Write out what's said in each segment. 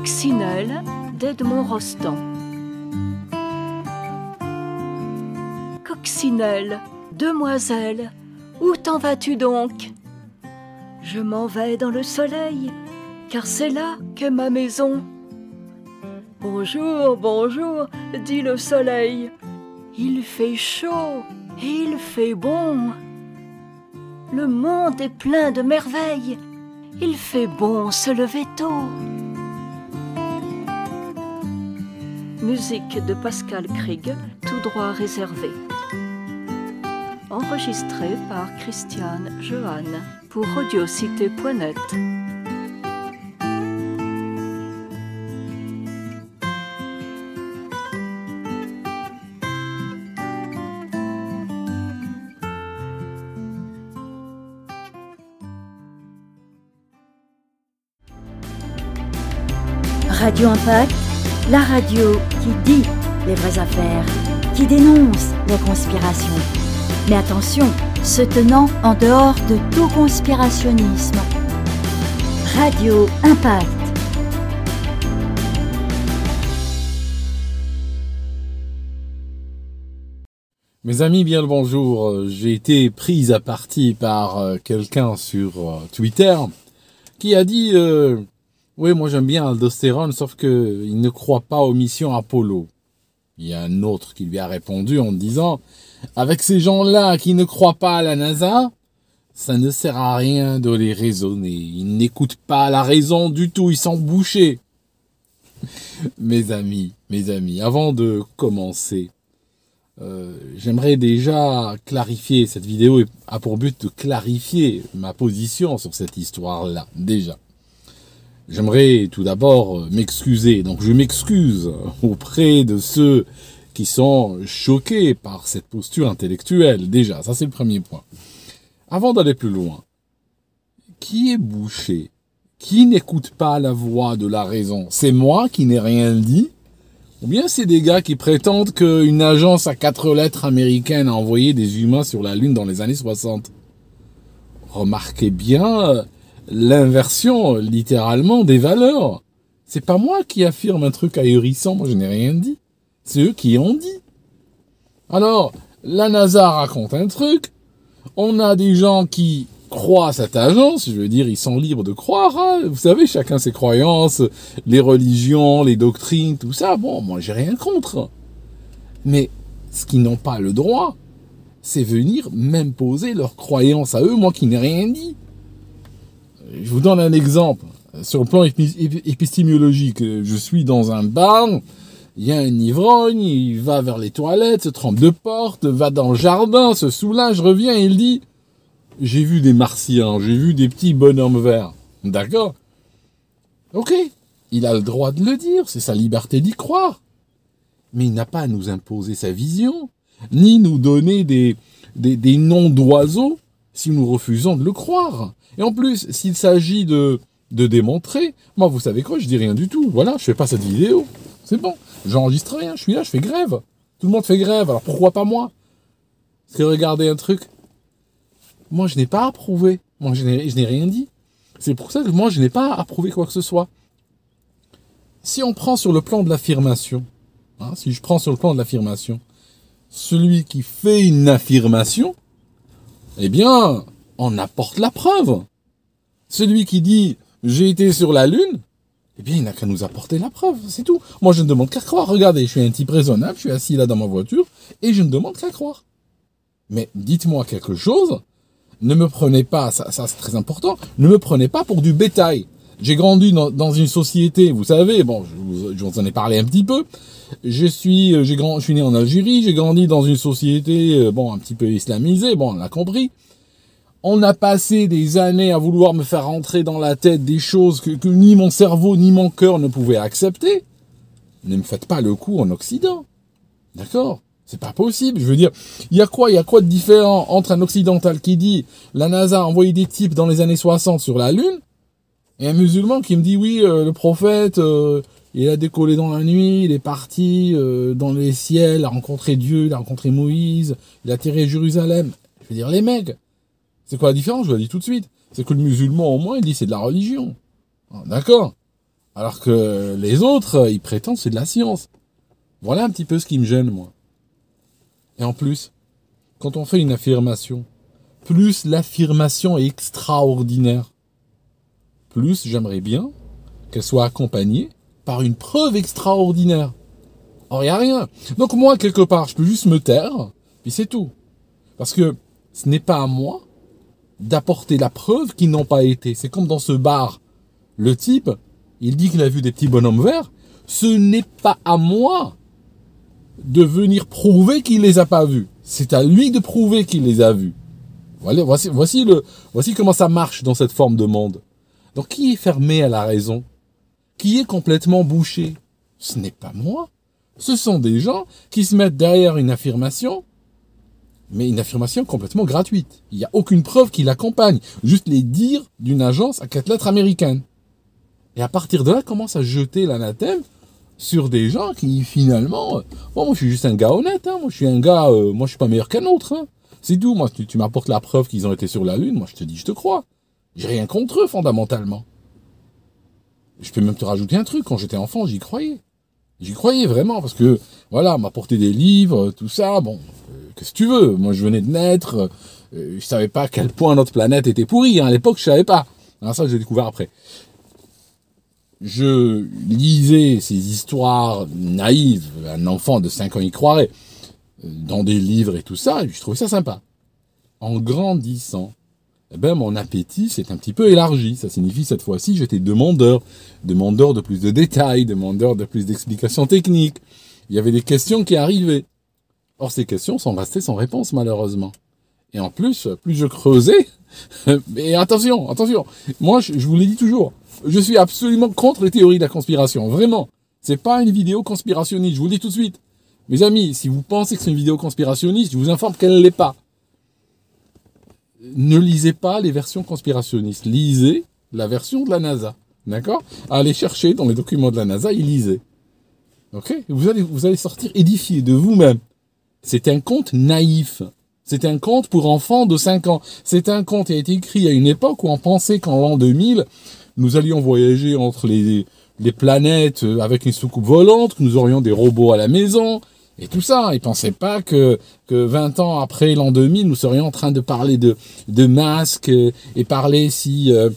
Coccinelle d'Edmond Rostand. Coccinelle, demoiselle, où t'en vas-tu donc? Je m'en vais dans le soleil, car c'est là qu'est ma maison. Bonjour, bonjour, dit le soleil. Il fait chaud et il fait bon. Le monde est plein de merveilles. Il fait bon se lever tôt. Musique de Pascal Krieg, tout droit réservé. Enregistré par Christiane Johan pour audiocité.net. Radio Impact, la radio qui dit les vraies affaires, qui dénonce les conspirations. Mais attention, se tenant en dehors de tout conspirationnisme. Radio Impact. Mes amis, bien le bonjour. J'ai été prise à partie par euh, quelqu'un sur euh, Twitter qui a dit euh, oui, moi j'aime bien Aldostérone, sauf que il ne croit pas aux missions Apollo. Il y a un autre qui lui a répondu en disant, avec ces gens-là qui ne croient pas à la NASA, ça ne sert à rien de les raisonner. Ils n'écoutent pas la raison du tout, ils sont bouchés. mes amis, mes amis, avant de commencer, euh, j'aimerais déjà clarifier, cette vidéo a pour but de clarifier ma position sur cette histoire-là, déjà. J'aimerais tout d'abord euh, m'excuser. Donc je m'excuse auprès de ceux qui sont choqués par cette posture intellectuelle. Déjà, ça c'est le premier point. Avant d'aller plus loin, qui est bouché Qui n'écoute pas la voix de la raison? C'est moi qui n'ai rien dit? Ou bien c'est des gars qui prétendent qu'une agence à quatre lettres américaine a envoyé des humains sur la Lune dans les années 60 Remarquez bien euh, l'inversion, littéralement, des valeurs. C'est pas moi qui affirme un truc ahurissant, moi je n'ai rien dit. C'est eux qui ont dit. Alors, la NASA raconte un truc, on a des gens qui croient à cette agence, je veux dire, ils sont libres de croire, hein. vous savez, chacun ses croyances, les religions, les doctrines, tout ça, bon, moi j'ai rien contre. Mais ce qu'ils n'ont pas le droit, c'est venir m'imposer leurs croyances à eux, moi qui n'ai rien dit. Je vous donne un exemple. Sur le plan épistémologique, je suis dans un bar, il y a un ivrogne, il va vers les toilettes, se trempe de porte, va dans le jardin, se soulage, revient il dit J'ai vu des martiens, j'ai vu des petits bonhommes verts. D'accord? Ok, il a le droit de le dire, c'est sa liberté d'y croire. Mais il n'a pas à nous imposer sa vision, ni nous donner des noms d'oiseaux si nous refusons de le croire. Et en plus, s'il s'agit de, de démontrer, moi, vous savez quoi, je dis rien du tout. Voilà, je fais pas cette vidéo. C'est bon. J'enregistre rien, je suis là, je fais grève. Tout le monde fait grève, alors pourquoi pas moi? Parce que regardez un truc. Moi, je n'ai pas approuvé. Moi, je n'ai rien dit. C'est pour ça que moi, je n'ai pas approuvé quoi que ce soit. Si on prend sur le plan de l'affirmation, hein, si je prends sur le plan de l'affirmation, celui qui fait une affirmation, eh bien, on apporte la preuve. Celui qui dit j'ai été sur la Lune, eh bien, il n'a qu'à nous apporter la preuve, c'est tout. Moi, je ne demande qu'à croire. Regardez, je suis un type raisonnable, je suis assis là dans ma voiture, et je ne demande qu'à croire. Mais dites-moi quelque chose, ne me prenez pas, ça, c'est très important, ne me prenez pas pour du bétail. J'ai grandi dans, une société, vous savez, bon, je vous, en ai parlé un petit peu. Je suis, euh, j'ai grand, je suis né en Algérie, j'ai grandi dans une société, euh, bon, un petit peu islamisée, bon, on l'a compris. On a passé des années à vouloir me faire rentrer dans la tête des choses que, ni mon cerveau ni mon cœur ne pouvaient accepter. Ne me faites pas le coup en Occident. D'accord? C'est pas possible. Je veux dire, il y a quoi Il y a quoi de différent entre un occidental qui dit la NASA a envoyé des types dans les années 60 sur la Lune et un musulman qui me dit oui, euh, le prophète, euh, il a décollé dans la nuit, il est parti euh, dans les ciels, il a rencontré Dieu, il a rencontré Moïse, il a atterri à Jérusalem. Je veux dire, les mecs, c'est quoi la différence? Je vous le dis tout de suite. C'est que le musulman, au moins, il dit c'est de la religion. Ah, d'accord Alors que les autres, ils prétendent c'est de la science. Voilà un petit peu ce qui me gêne, moi. Et en plus, quand on fait une affirmation, plus l'affirmation est extraordinaire, plus j'aimerais bien qu'elle soit accompagnée par une preuve extraordinaire. Or, il a rien. Donc moi, quelque part, je peux juste me taire, puis c'est tout. Parce que ce n'est pas à moi d'apporter la preuve qu'ils n'ont pas été. C'est comme dans ce bar. Le type, il dit qu'il a vu des petits bonhommes verts. Ce n'est pas à moi de venir prouver qu'il les a pas vus. C'est à lui de prouver qu'il les a vus. Voilà, voici, voici, le, voici comment ça marche dans cette forme de monde. Donc qui est fermé à la raison? Qui est complètement bouché Ce n'est pas moi. Ce sont des gens qui se mettent derrière une affirmation, mais une affirmation complètement gratuite. Il n'y a aucune preuve qui l'accompagne. Juste les dires d'une agence à quatre lettres américaine. Et à partir de là, commence à jeter l'anathème sur des gens qui finalement, euh, moi je suis juste un gars honnête, hein. moi je suis un gars, euh, moi je suis pas meilleur qu'un autre, hein. c'est tout. Moi tu m'apportes la preuve qu'ils ont été sur la lune, moi je te dis je te crois. J'ai rien contre eux fondamentalement. Je peux même te rajouter un truc. Quand j'étais enfant, j'y croyais. J'y croyais vraiment parce que voilà, m'apporter des livres, tout ça. Bon, euh, qu'est-ce que tu veux? Moi, je venais de naître. Euh, je savais pas à quel point notre planète était pourrie. Hein. À l'époque, je savais pas. Alors ça, j'ai découvert après. Je lisais ces histoires naïves. Un enfant de 5 ans y croirait euh, dans des livres et tout ça. Et je trouvais ça sympa. En grandissant, eh ben, mon appétit s'est un petit peu élargi. Ça signifie cette fois-ci, j'étais demandeur, demandeur de plus de détails, demandeur de plus d'explications techniques. Il y avait des questions qui arrivaient. Or, ces questions sont restées sans réponse, malheureusement. Et en plus, plus je creusais, mais attention, attention, moi, je, vous l'ai dit toujours, je suis absolument contre les théories de la conspiration, vraiment. C'est pas une vidéo conspirationniste, je vous le dis tout de suite. Mes amis, si vous pensez que c'est une vidéo conspirationniste, je vous informe qu'elle ne l'est pas ne lisez pas les versions conspirationnistes. Lisez la version de la NASA. D'accord? Allez chercher dans les documents de la NASA et lisez. Ok? Vous allez, vous allez sortir édifié de vous-même. C'est un conte naïf. C'est un conte pour enfants de 5 ans. C'est un conte qui a été écrit à une époque où on pensait qu'en l'an 2000, nous allions voyager entre les, les planètes avec une soucoupe volante, que nous aurions des robots à la maison, et tout ça. Ils pensaient pas que, que 20 ans après l'an 2000, nous serions en train de parler de, de masques et parler si, euh,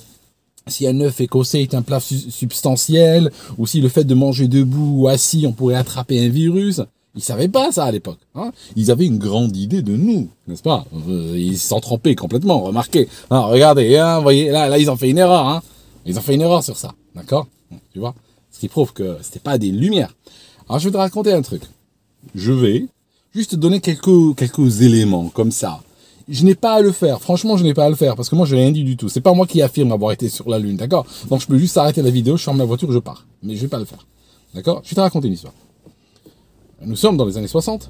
si un œuf écossais est un plat substantiel ou si le fait de manger debout ou assis, on pourrait attraper un virus. Ils savaient pas ça à l'époque. Hein ils avaient une grande idée de nous, n'est-ce pas? Euh, Ils s'en trompaient complètement, remarquez. Hein, regardez, hein, voyez, là, là, ils ont fait une erreur. Hein ils ont fait une erreur sur ça, d'accord? Tu vois? Ce qui prouve que c'était pas des lumières. Alors je vais te raconter un truc je vais juste donner quelques, quelques éléments comme ça. Je n'ai pas à le faire. Franchement, je n'ai pas à le faire parce que moi, je n'ai rien dit du tout. C'est pas moi qui affirme avoir été sur la Lune, d'accord? Donc, je peux juste arrêter la vidéo, je ferme la voiture, je pars. Mais je vais pas le faire. D'accord? Je vais te raconter une histoire. Nous sommes dans les années 60.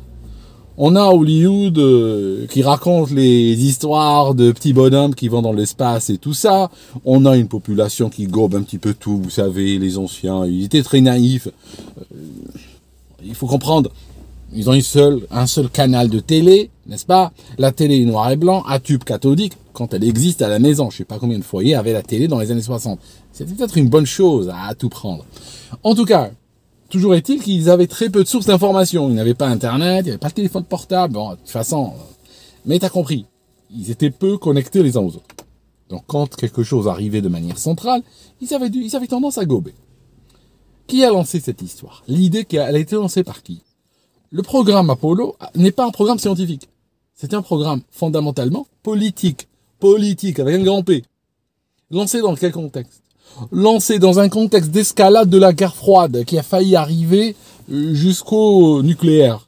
On a Hollywood euh, qui raconte les histoires de petits bonhommes qui vont dans l'espace et tout ça. On a une population qui gobe un petit peu tout. Vous savez, les anciens, ils étaient très naïfs. Euh, il faut comprendre, ils ont une seule, un seul canal de télé, n'est-ce pas? La télé est noir et blanc, à tube cathodique, quand elle existe à la maison. Je sais pas combien de foyers avaient la télé dans les années 60. C'était peut-être une bonne chose à tout prendre. En tout cas, toujours est-il qu'ils avaient très peu de sources d'information. Ils n'avaient pas Internet, il n'y avait pas de téléphone portable. Bon, de toute façon, euh, mais t'as compris. Ils étaient peu connectés les uns aux autres. Donc quand quelque chose arrivait de manière centrale, ils avaient, dû, ils avaient tendance à gober. Qui a lancé cette histoire? L'idée qu'elle a été lancée par qui? Le programme Apollo n'est pas un programme scientifique. C'est un programme fondamentalement politique. Politique, avec un grand P. Lancé dans quel contexte? Lancé dans un contexte d'escalade de la guerre froide qui a failli arriver euh, jusqu'au nucléaire.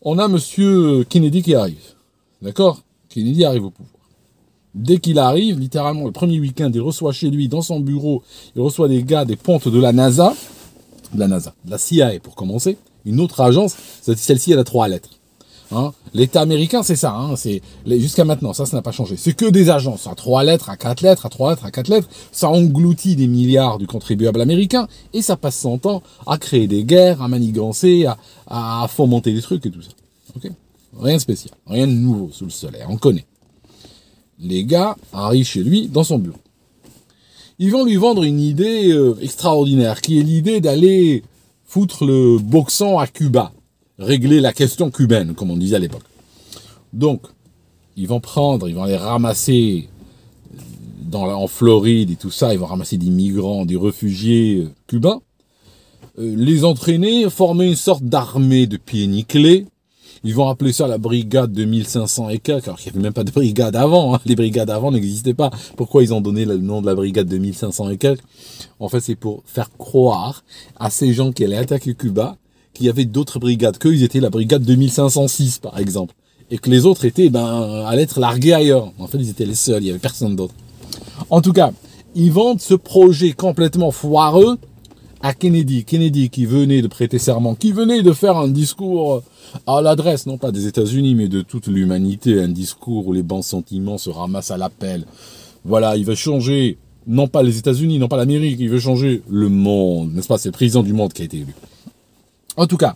On a monsieur Kennedy qui arrive. D'accord? Kennedy arrive au pouvoir. Dès qu'il arrive, littéralement, le premier week-end, il reçoit chez lui, dans son bureau, il reçoit des gars des pontes de la NASA, de la NASA, de la CIA pour commencer, une autre agence, celle-ci elle a trois lettres. Hein. L'État américain, c'est ça. Hein, c'est jusqu'à maintenant, ça, ça n'a pas changé. C'est que des agences à trois lettres, à quatre lettres, à trois lettres, à quatre lettres. Ça engloutit des milliards du contribuable américain et ça passe son temps à créer des guerres, à manigancer, à, fomenter des trucs et tout ça. Rien de spécial, rien de nouveau sous le soleil. On connaît. Les gars arrivent chez lui dans son bureau. ils vont lui vendre une idée euh, extraordinaire, qui est l'idée d'aller foutre le boxon à Cuba, régler la question cubaine, comme on disait à l'époque. Donc, ils vont prendre, ils vont aller ramasser dans, en Floride et tout ça, ils vont ramasser des migrants, des réfugiés euh, cubains, euh, les entraîner, former une sorte d'armée de pieds nickelés. Ils vont appeler ça la brigade de 1500 et quelques, alors qu'il n'y avait même pas de brigade avant. Hein. Les brigades avant n'existaient pas. Pourquoi ils ont donné le nom de la brigade de 1500 et quelques? En fait, c'est pour faire croire à ces gens qui allaient attaquer Cuba qu'il y avait d'autres brigades, qu'ils étaient la brigade de 1506, par exemple. Et que les autres étaient, ben, allaient être largués ailleurs. En fait, ils étaient les seuls, il n'y avait personne d'autre. En tout cas, ils vendent ce projet complètement foireux à Kennedy. Kennedy qui venait de prêter serment, qui venait de faire un discours à l'adresse, non pas des États-Unis, mais de toute l'humanité, un discours où les bons sentiments se ramassent à l'appel. Voilà, il veut changer, non pas les États-Unis, non pas l'Amérique, il veut changer le monde, n'est-ce pas? C'est le président du monde qui a été élu. En tout cas,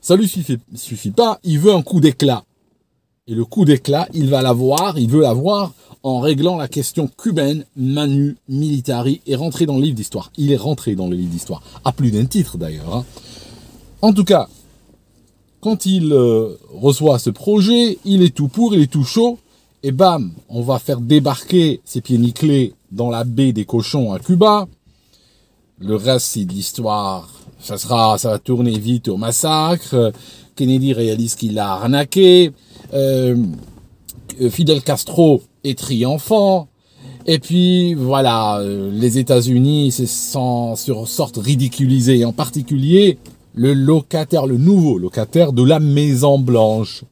ça lui suffit, suffit pas, il veut un coup d'éclat. Et le coup d'éclat, il va l'avoir, il veut l'avoir en réglant la question cubaine, Manu Militari, est rentré dans le livre d'histoire. Il est rentré dans le livre d'histoire, à plus d'un titre d'ailleurs. Hein. En tout cas, quand il euh, reçoit ce projet, il est tout pour, il est tout chaud, et bam, on va faire débarquer ses pieds nickelés dans la baie des cochons à Cuba. Le reste, c'est de l'histoire. Ça sera, ça va tourner vite au massacre. Kennedy réalise qu'il a arnaqué. Euh, Fidel Castro est triomphant. Et puis voilà, euh, les États-Unis se sortent ridiculisés, en particulier le locataire, le nouveau locataire de la Maison Blanche.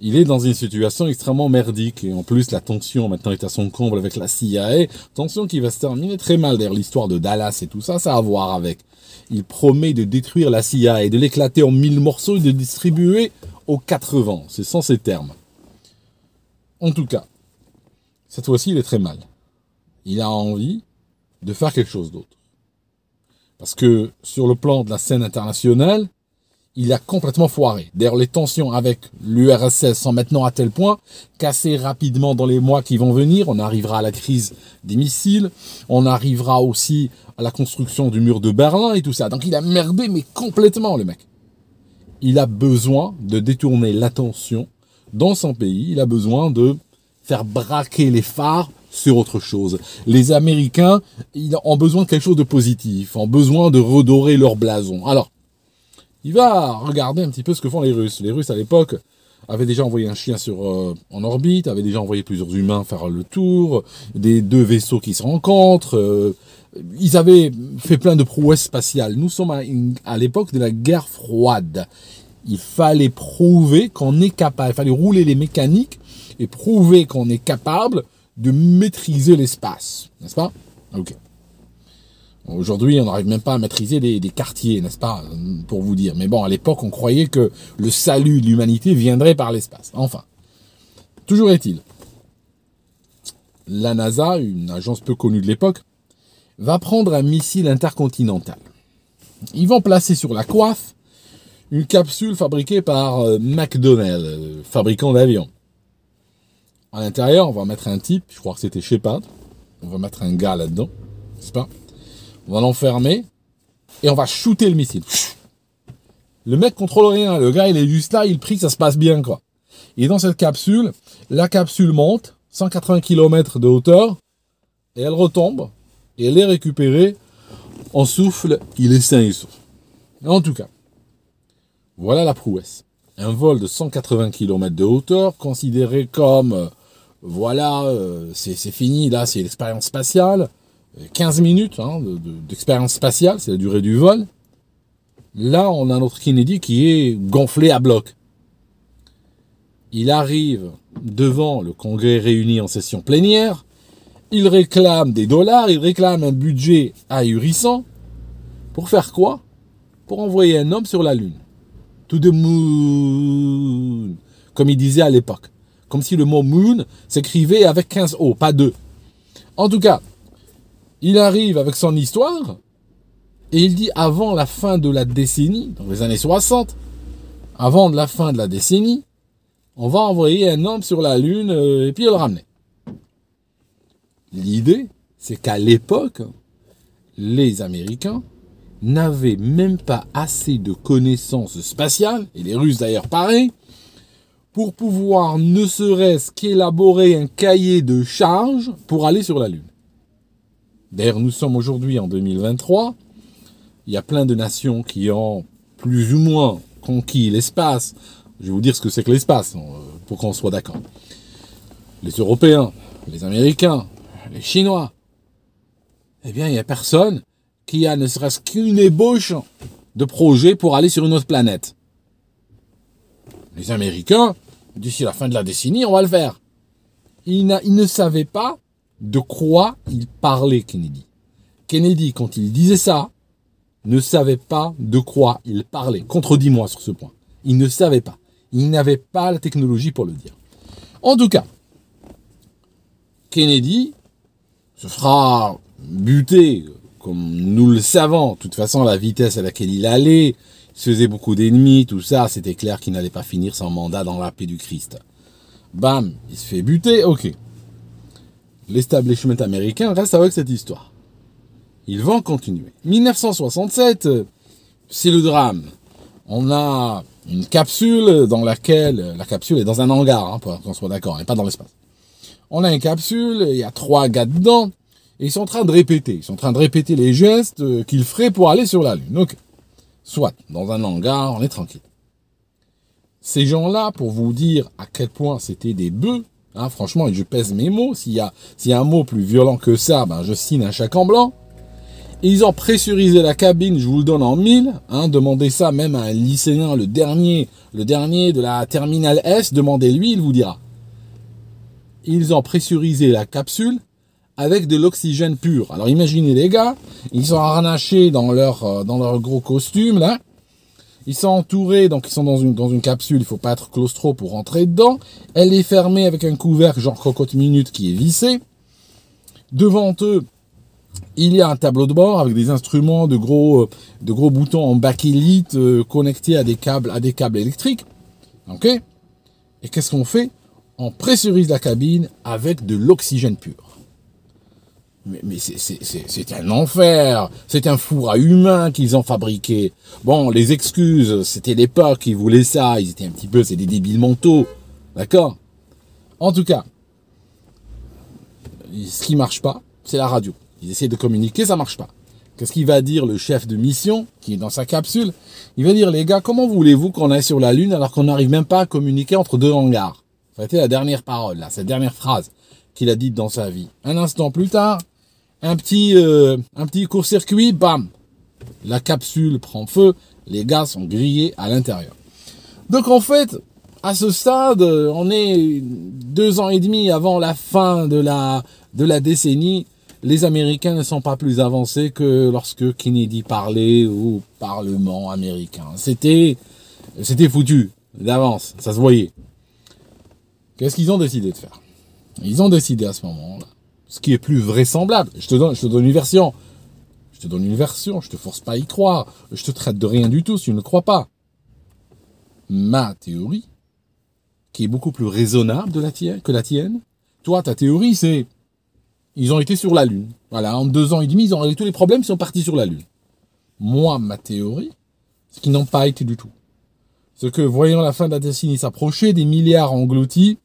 Il est dans une situation extrêmement merdique et en plus la tension maintenant est à son comble avec la CIA. Tension qui va se terminer très mal. D'ailleurs l'histoire de Dallas et tout ça, ça a à voir avec. Il promet de détruire la CIA et de l'éclater en mille morceaux et de distribuer aux quatre vents. C'est sans ces termes. En tout cas, cette fois-ci, il est très mal. Il a envie de faire quelque chose d'autre. Parce que sur le plan de la scène internationale, il a complètement foiré. D'ailleurs, les tensions avec l'URSS sont maintenant à tel point qu'assez rapidement dans les mois qui vont venir, on arrivera à la crise des missiles, on arrivera aussi à la construction du mur de Berlin et tout ça. Donc il a merdé, mais complètement, le mec. Il a besoin de détourner l'attention dans son pays, il a besoin de faire braquer les phares sur autre chose. Les Américains ils ont besoin de quelque chose de positif, ont besoin de redorer leur blason. Alors, il va regarder un petit peu ce que font les Russes. Les Russes, à l'époque, avaient déjà envoyé un chien sur euh, en orbite, avaient déjà envoyé plusieurs humains faire le tour, des deux vaisseaux qui se rencontrent. Euh, ils avaient fait plein de prouesses spatiales. Nous sommes à l'époque de la guerre froide il fallait prouver qu'on est capable, il fallait rouler les mécaniques et prouver qu'on est capable de maîtriser l'espace, n'est-ce pas? Ok. Aujourd'hui, on n'arrive même pas à maîtriser des, quartiers, n'est-ce pas Pour vous dire. Mais bon, à l'époque, on croyait que le salut de l'humanité viendrait par l'espace. Enfin. Toujours est-il. La NASA, une agence peu connue de l'époque, va prendre un missile intercontinental. Ils vont placer sur la coiffe une capsule fabriquée par euh, McDonnell, euh, fabricant d'avions. À l'intérieur, on va mettre un type, je crois que c'était Shepard. On va mettre un gars là-dedans, n'est-ce pas? On va l'enfermer et on va shooter le missile. Le mec contrôle rien, le gars il est juste là, il prie que ça se passe bien quoi. Et dans cette capsule, la capsule monte 180 km de hauteur et elle retombe et elle est récupérée en souffle, il est sain et sauf. En tout cas, voilà la prouesse. Un vol de 180 km de hauteur, considéré comme, euh, voilà, euh, c'est fini, là, c'est l'expérience spatiale. 15 minutes hein, d'expérience spatiale, c'est la durée du vol. Là, on a notre Kennedy qui est gonflé à bloc. Il arrive devant le Congrès réuni en session plénière. Il réclame des dollars, il réclame un budget ahurissant. Pour faire quoi? Pour envoyer un homme sur la Lune to the moon, comme il disait à l'époque. Comme si le mot moon s'écrivait avec 15 O, pas 2. En tout cas, il arrive avec son histoire, et il dit avant la fin de la décennie, dans les années 60, avant la fin de la décennie, on va envoyer un homme sur la Lune euh, et puis le ramener. L'idée, c'est qu'à l'époque, les Américains n'avaient même pas assez de connaissances spatiales, et les Russes d'ailleurs pareil, pour pouvoir ne serait-ce qu'élaborer un cahier de charges pour aller sur la Lune. D'ailleurs, nous sommes aujourd'hui en 2023. Il y a plein de nations qui ont plus ou moins conquis l'espace. Je vais vous dire ce que c'est que l'espace, euh, pour qu'on soit d'accord. Les Européens, les Américains, les Chinois. Eh bien, il n'y a personne qui a ne serait-ce qu'une ébauche de projet pour aller sur une autre planète. Les Américains, d'ici la fin de la décennie, on va le faire. Ils, ne savaient pas de quoi il parlait, Kennedy. Kennedy, quand il disait ça, ne savait pas de quoi il parlait. Contredis-moi sur ce point. Il ne savait pas. Il n'avait pas la technologie pour le dire. En tout cas, Kennedy se fera buter, comme nous le savons. De toute façon, la vitesse à laquelle il allait, il se faisait beaucoup d'ennemis, tout ça, c'était clair qu'il n'allait pas finir son mandat dans la paix du Christ. Bam, il se fait buter, ok. L'establishment américain reste avec cette histoire. Ils vont continuer. 1967, c'est le drame. On a une capsule dans laquelle, la capsule est dans un hangar, hein, pour qu'on soit d'accord, n'est pas dans l'espace. On a une capsule, il y a trois gars dedans, et ils sont en train de répéter. Ils sont en train de répéter les gestes euh, qu'ils feraient pour aller sur la Lune. Ok. Soit, dans un hangar, on est tranquille. Ces gens-là, pour vous dire à quel point c'était des bœufs, hein, franchement, et je pèse mes mots, s'il y, a, s'il y a un mot plus violent que ça, ben, je signe un chèque en blanc. ils ont pressurisé la cabine, je vous le donne en mille. Hein, demandez ça même à un lycéen, le dernier, le dernier de la terminale S, demandez-lui, il vous dira ils ont pressurisé la capsule avec de l'oxygène pur. Alors imaginez les gars, ils sont harnachés dans leur, euh, dans leur gros costume là. Ils sont entourés, donc ils sont dans une, dans une capsule, il faut pas être claustro pour rentrer dedans. Elle est fermée avec un couvercle genre cocotte minute qui est vissé. Devant eux, il y a un tableau de bord avec des instruments de gros, euh, de gros boutons en bakélite euh, connectés à des câbles, à des câbles électriques. Ok? Et qu'est-ce qu'on fait? On pressurise la cabine avec de l'oxygène pur. Mais, mais c'est un enfer. C'est un four à humains qu'ils ont fabriqué. Bon, les excuses, c'était l'époque qui voulait ça. Ils étaient un petit peu, c'est des débiles mentaux. D'accord? En tout cas, ce qui marche pas, c'est la radio. Ils essaient de communiquer, ça marche pas. Qu'est-ce qu'il va dire le chef de mission qui est dans sa capsule? Il va dire les gars, comment voulez-vous qu'on aille sur la Lune alors qu'on n'arrive même pas à communiquer entre deux hangars? Ça a été la dernière parole, là, cette dernière phrase qu'il a dite dans sa vie. Un instant plus tard, un petit, euh, un petit court-circuit, bam, la capsule prend feu, les gars sont grillés à l'intérieur. Donc en fait, à ce stade, on est deux ans et demi avant la fin de la, de la décennie. Les Américains ne sont pas plus avancés que lorsque Kennedy parlait au Parlement américain. C'était, c'était foutu d'avance, ça se voyait. Qu'est-ce qu'ils ont décidé de faire? Ils ont décidé à ce moment-là, ce qui est plus vraisemblable. Je te donne, une version. Je te donne une version. Je te force pas à y croire. Je te traite de rien du tout si tu ne crois pas. Ma théorie, qui est beaucoup plus raisonnable de la tienne, que la tienne. Toi, ta théorie, c'est ils ont été sur la Lune. Voilà, en deux ans et demi, ils ont réglé tous les problèmes, ils sont partis sur la Lune. Moi, ma théorie, c'est qu'ils n'ont pas été du tout. Ce que, voyant la fin de la décennie s'approcher, des milliards engloutis,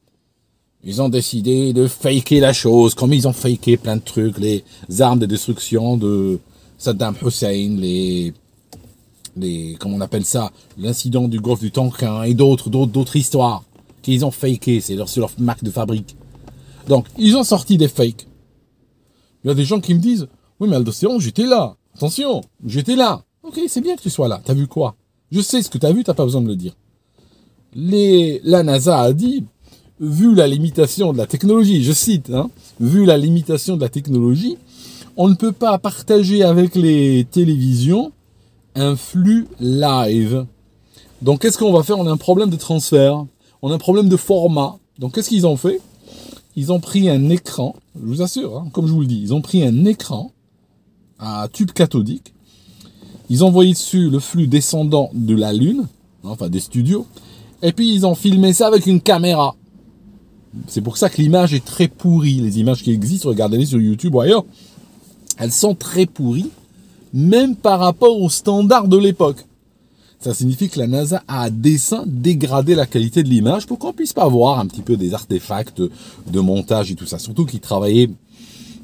ils ont décidé de faker la chose, comme ils ont faké plein de trucs, les armes de destruction de Saddam Hussein, les, les, comment on appelle ça, l'incident du golfe du Tonkin et d'autres, d'autres, d'autres histoires qu'ils ont faké, c'est leur, leur marque de fabrique. Donc, ils ont sorti des fakes. Il y a des gens qui me disent, oui, mais Aldocéan, j'étais là. Attention, j'étais là. Ok, c'est bien que tu sois là. T'as vu quoi? Je sais ce que t'as vu, t'as pas besoin de le dire. Les, la NASA a dit, vu la limitation de la technologie, je cite, hein, vu la limitation de la technologie, on ne peut pas partager avec les télévisions un flux live. Donc qu'est-ce qu'on va faire? On a un problème de transfert, on a un problème de format. Donc qu'est-ce qu'ils ont fait? Ils ont pris un écran, je vous assure, hein, comme je vous le dis, ils ont pris un écran à tube cathodique, ils ont envoyé dessus le flux descendant de la Lune, enfin des studios, et puis ils ont filmé ça avec une caméra. C'est pour ça que l'image est très pourrie. Les images qui existent, regardez-les sur YouTube ou ailleurs, elles sont très pourries, même par rapport aux standards de l'époque. Ça signifie que la NASA a à dessein dégradé la qualité de l'image pour qu'on puisse pas voir un petit peu des artefacts de montage et tout ça. Surtout qu'ils travaillaient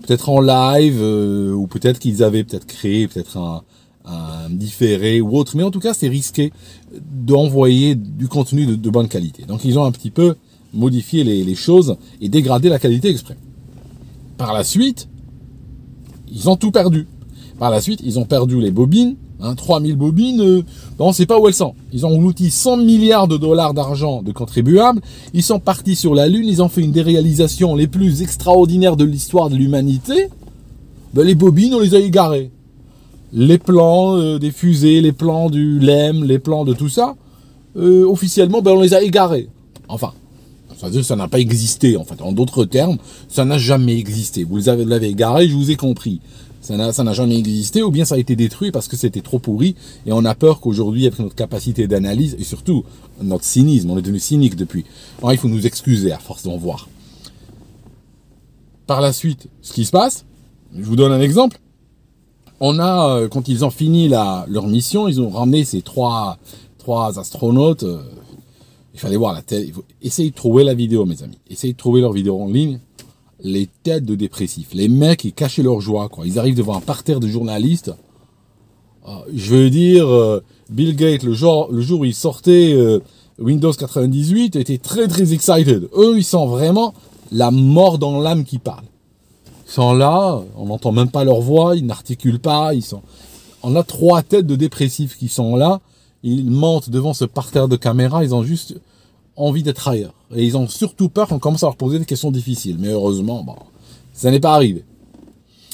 peut-être en live euh, ou peut-être qu'ils avaient peut-être créé peut-être un, un différé ou autre. Mais en tout cas, c'est risqué d'envoyer du contenu de, bonne qualité. Donc ils ont un petit peu modifié les, choses et dégradé la qualité exprès. Par la suite, ils ont tout perdu. Par la suite, ils ont perdu les bobines. Hein, 3000 bobines, euh, on ne sait pas où elles sont. Ils ont outil 100 milliards de dollars d'argent de contribuables. Ils sont partis sur la Lune. Ils ont fait une des réalisations les plus extraordinaires de l'histoire de l'humanité. Ben, les bobines, on les a égarées les plans euh, des fusées, les plans du LEM, les plans de tout ça, euh, officiellement, ben, on les a égarés. Enfin, ça veut dire que ça n'a pas existé, en fait. En d'autres termes, ça n'a jamais existé. Vous l'avez égaré, je vous ai compris. Ça n'a jamais existé, ou bien ça a été détruit parce que c'était trop pourri, et on a peur qu'aujourd'hui, avec notre capacité d'analyse, et surtout notre cynisme, on est devenu cynique depuis. il faut nous excuser à force d'en voir. Par la suite, ce qui se passe, je vous donne un exemple on a, euh, quand ils ont fini leur mission, ils ont ramené ces trois, trois astronautes. Euh, il fallait voir la tête. Essayez de trouver la vidéo, mes amis. Essayez de trouver leur vidéo en ligne. Les têtes de dépressifs. Les mecs, ils cachaient leur joie, quoi. Ils arrivent devant un parterre de journalistes. Euh, je veux dire, Bill Gates, le jour, le jour où il sortait Windows 98, était très, très excited. Eux, ils sont vraiment la mort dans l'âme qui parle sont là, on n'entend même pas leur voix, ils n'articulent pas, ils sont. On a trois têtes de dépressifs qui sont là, ils mentent devant ce parterre de caméra, ils ont juste envie d'être ailleurs. Et ils ont surtout peur qu'on commence à leur poser des questions difficiles. Mais heureusement, bon, ça n'est pas arrivé.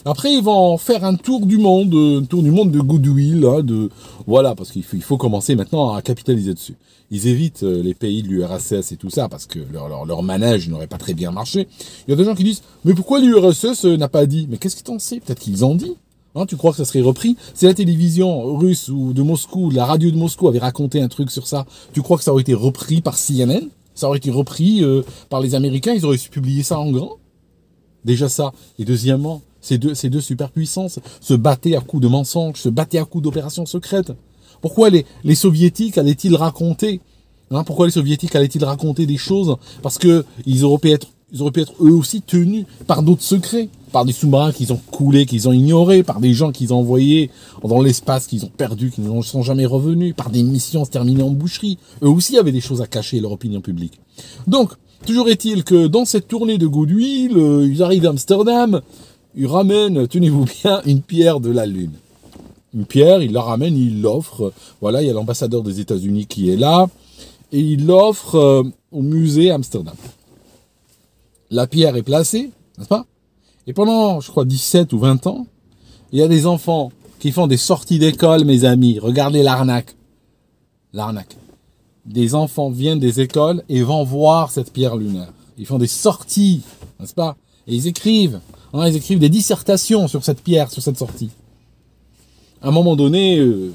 Après, ils vont faire un tour du monde, un tour du monde de goodwill, hein, de voilà, parce qu'il faut, commencer maintenant à capitaliser dessus. Ils évitent euh, les pays de l'URSS et tout ça parce que leur, manège n'aurait pas très bien marché. Il y a des gens qui disent mais pourquoi l'URSS euh, n'a pas dit? Mais qu'est-ce qu'ils t'en sais Peut-être qu'ils ont dit. Hein, tu crois que ça serait repris? Si la télévision russe ou de Moscou, la radio de Moscou avait raconté un truc sur ça, tu crois que ça aurait été repris par CNN Ça aurait été repris euh, par les Américains? Ils auraient su publier ça en grand? Déjà ça. Et deuxièmement, ces deux, ces deux superpuissances se battaient à coups de mensonges, se battaient à coups d'opérations secrètes. Pourquoi les, les soviétiques allaient-ils raconter hein, Pourquoi les soviétiques allaient-ils raconter des choses? Parce que ils auraient pu être, ils auraient pu être eux aussi tenus par d'autres secrets, par des sous-marins qu'ils ont coulés, qu'ils ont ignorés, par des gens qu'ils ont envoyés dans l'espace, qu'ils ont perdu, qui ne sont jamais revenus, par des missions terminées en boucherie. Eux aussi avaient des choses à cacher, leur opinion publique. Donc, toujours est-il que dans cette tournée de Goodwill, euh, ils arrivent à Amsterdam, il ramène, tenez-vous bien, une pierre de la Lune. Une pierre, il la ramène, il l'offre. Voilà, il y a l'ambassadeur des États-Unis qui est là. Et il l'offre euh, au musée Amsterdam. La pierre est placée, n'est-ce pas? Et pendant, je crois, 17 ou 20 ans, il y a des enfants qui font des sorties d'école, mes amis. Regardez l'arnaque. L'arnaque. Des enfants viennent des écoles et vont voir cette pierre lunaire. Ils font des sorties, n'est-ce pas? Et ils écrivent. Hein, ils écrivent des dissertations sur cette pierre, sur cette sortie. À un moment donné, euh,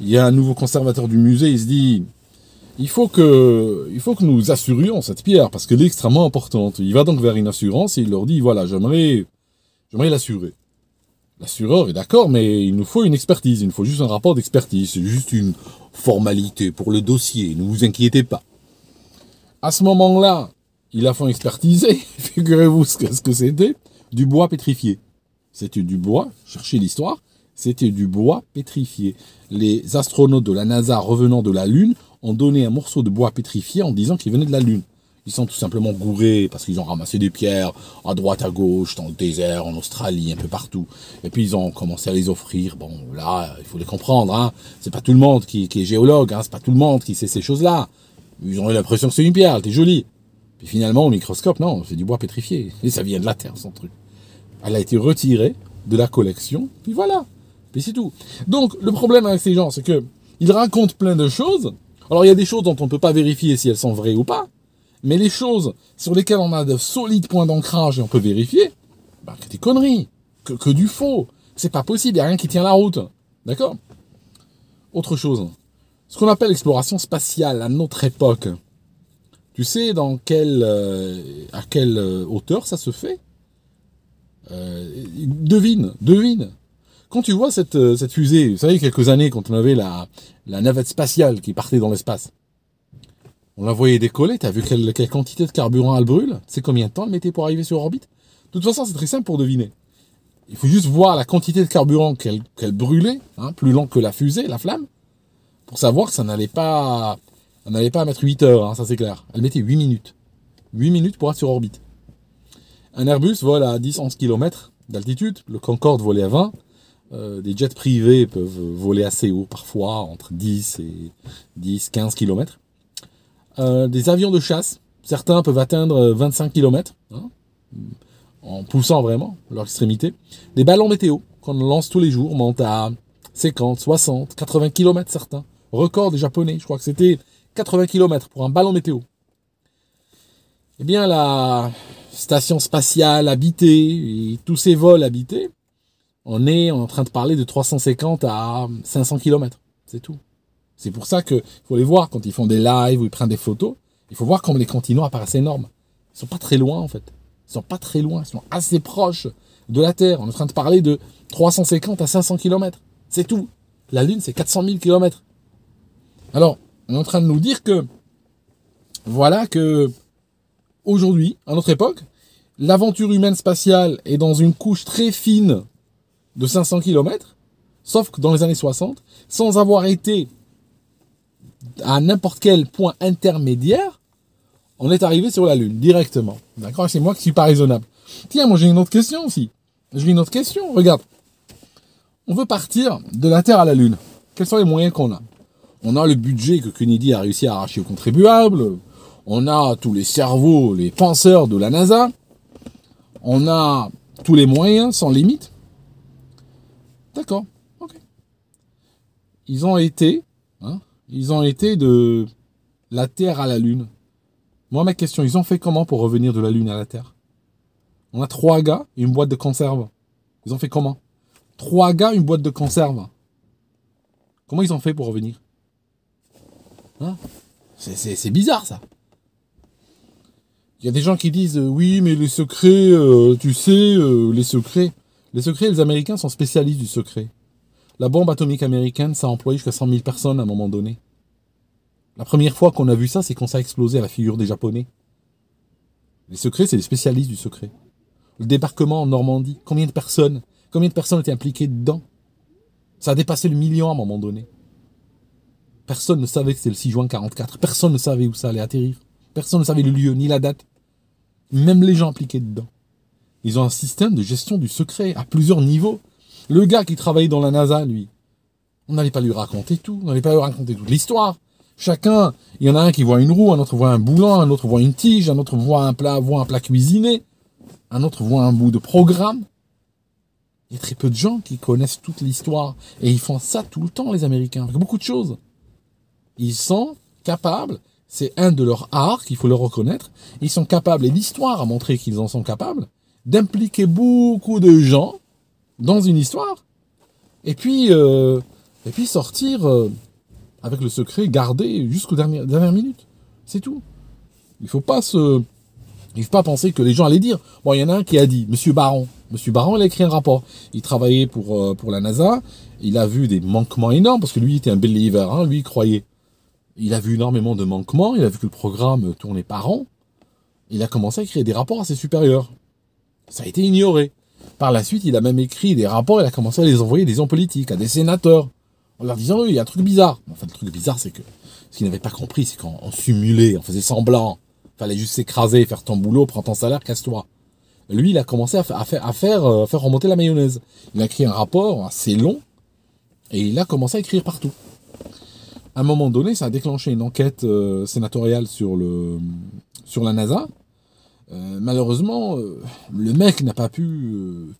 il y a un nouveau conservateur du musée, il se dit, il faut que, nous assurions cette pierre parce qu'elle est extrêmement importante. Il va donc vers une assurance et il leur dit, voilà, j'aimerais, j'aimerais l'assurer. L'assureur est d'accord, mais il nous faut une expertise, il nous faut juste un rapport d'expertise, c'est juste une formalité pour le dossier, ne vous inquiétez pas. À ce moment-là, il a fait expertiser, figurez-vous ce que c'était du bois pétrifié. C'était du bois, cherchez l'histoire, c'était du bois pétrifié. Les astronautes de la NASA revenant de la Lune ont donné un morceau de bois pétrifié en disant qu'il venait de la Lune. Ils sont tout simplement gourés parce qu'ils ont ramassé des pierres à droite, à gauche, dans le désert, en Australie, un peu partout. Et puis ils ont commencé à les offrir. Bon, là, il faut les comprendre. Hein. C'est pas tout le monde qui, est géologue. Hein. C'est pas tout le monde qui sait ces choses-là. Ils ont eu l'impression que c'est une pierre. Elle était jolie. Puis finalement, au microscope, non, c'est du bois pétrifié. Et ça vient de la Terre, son truc. Elle a été retirée de la collection, puis voilà. Puis c'est tout. Donc, le problème avec ces gens, c'est que ils racontent plein de choses. Alors, il y a des choses dont on ne peut pas vérifier si elles sont vraies ou pas. Mais les choses sur lesquelles on a de solides points d'ancrage et on peut vérifier, bah, que des conneries. Que, du faux. C'est pas possible, il n'y a rien qui tient la route. D'accord? Autre chose. Ce qu'on appelle l'exploration spatiale à notre époque. Tu sais dans quelle, euh, à quelle euh, hauteur ça se fait? Euh, Devine, devine. Quand tu vois cette, euh, cette fusée, vous savez, quelques années, quand on avait la, la navette spatiale qui partait dans l'espace, on la voyait décoller, t'as vu quelle, quelle quantité de carburant elle brûle C'est combien de temps elle mettait pour arriver sur orbite? De toute façon, c'est très simple pour deviner. Il faut juste voir la quantité de carburant qu'elle qu'elle brûlait, hein, plus lent que la fusée, la flamme, pour savoir que ça n'allait pas, n'allait pas mettre 8 heures, hein, ça c'est clair. Elle mettait 8 minutes. 8 minutes pour être sur orbite. Un Airbus vole à 10-11 km d'altitude, le Concorde volait à 20, euh, des jets privés peuvent voler assez haut parfois, entre 10 et 10-15 km. Euh, des avions de chasse, certains peuvent atteindre 25 km, hein, en poussant vraiment leur extrémité. Des ballons météo, qu'on lance tous les jours, montent à 50, 60, 80 km certains. Record des japonais, je crois que c'était 80 km pour un ballon météo. Eh bien, la station spatiale habitée et tous ces vols habités, on est en train de parler de 350 à 500 km. C'est tout. C'est pour ça qu'il faut les voir quand ils font des lives ou ils prennent des photos. Il faut voir comme les continents apparaissent énormes. Ils sont pas très loin, en fait. Ils sont pas très loin. Ils sont assez proches de la Terre. On est en train de parler de 350 à 500 km. C'est tout. La Lune, c'est 400 000 km. Alors, on est en train de nous dire que, voilà que, aujourd'hui, à notre époque, l'aventure humaine spatiale est dans une couche très fine de 500 km, sauf que dans les années 60, sans avoir été à n'importe quel point intermédiaire, on est arrivé sur la Lune, directement. D'accord? C'est moi qui suis pas raisonnable. Tiens, moi j'ai une autre question aussi. J'ai une autre question, regarde. On veut partir de la Terre à la Lune. Quels sont les moyens qu'on a? On a le budget que Kennedy a réussi à arracher aux contribuables. On a tous les cerveaux, les penseurs de la NASA. On a tous les moyens sans limite. D'accord. Ok. Ils ont été, hein, ils ont été de la Terre à la Lune. Moi, ma question, ils ont fait comment pour revenir de la Lune à la Terre? On a trois gars et une boîte de conserve. Ils ont fait comment? Trois gars, une boîte de conserve. Comment ils ont fait pour revenir? Hein? C'est bizarre, ça. Il y a des gens qui disent euh, oui, mais les secrets, euh, tu sais, euh, les secrets. Les secrets, les Américains sont spécialistes du secret. La bombe atomique américaine, ça a employé jusqu'à 100 000 personnes à un moment donné. La première fois qu'on a vu ça, c'est quand ça a explosé à la figure des Japonais. Les secrets, c'est les spécialistes du secret. Le débarquement en Normandie, combien de personnes Combien de personnes étaient impliquées dedans? Ça a dépassé le million à un moment donné. Personne ne savait que c'était le 6 juin 44. Personne ne savait où ça allait atterrir. Personne ne savait le lieu ni la date. Même les gens impliqués dedans. Ils ont un système de gestion du secret à plusieurs niveaux. Le gars qui travaillait dans la NASA, lui, on n'allait pas lui raconter tout. On n'allait pas lui raconter toute l'histoire. Chacun, il y en a un qui voit une roue, un autre voit un boulon, un autre voit une tige, un autre voit un plat, voit un plat cuisiné, un autre voit un bout de programme. Il y a très peu de gens qui connaissent toute l'histoire. Et ils font ça tout le temps, les Américains, avec beaucoup de choses. Ils sont capables, c'est un de leurs arts qu'il faut le reconnaître, ils sont capables, et l'histoire a montré qu'ils en sont capables, d'impliquer beaucoup de gens dans une histoire, et puis, euh, et puis sortir euh, avec le secret gardé jusqu'aux dernières, minutes. C'est tout. Il faut pas se, il faut pas penser que les gens allaient dire. Bon, il y en a un qui a dit, Monsieur Baron. Monsieur Baron, il a écrit un rapport. Il travaillait pour euh, pour la NASA. Il a vu des manquements énormes parce que lui il était un believer. Hein, lui il croyait. Il a vu énormément de manquements. Il a vu que le programme tournait par an. Il a commencé à écrire des rapports à ses supérieurs. Ça a été ignoré. Par la suite, il a même écrit des rapports. Il a commencé à les envoyer à des hommes politiques, à des sénateurs, en leur disant oui, il y a un truc bizarre. Enfin, le truc bizarre, c'est que ce qu'il n'avait pas compris, c'est qu'on simulait, on faisait semblant. Fallait juste s'écraser, faire ton boulot, prendre ton salaire, casse-toi. Lui, il a commencé à, euh, faire remonter la mayonnaise. Il a écrit un rapport assez long et il a commencé à écrire partout. À un moment donné, ça a déclenché une enquête euh, sénatoriale sur, le, sur la NASA. Euh, malheureusement, euh, le mec n'a pas pu euh,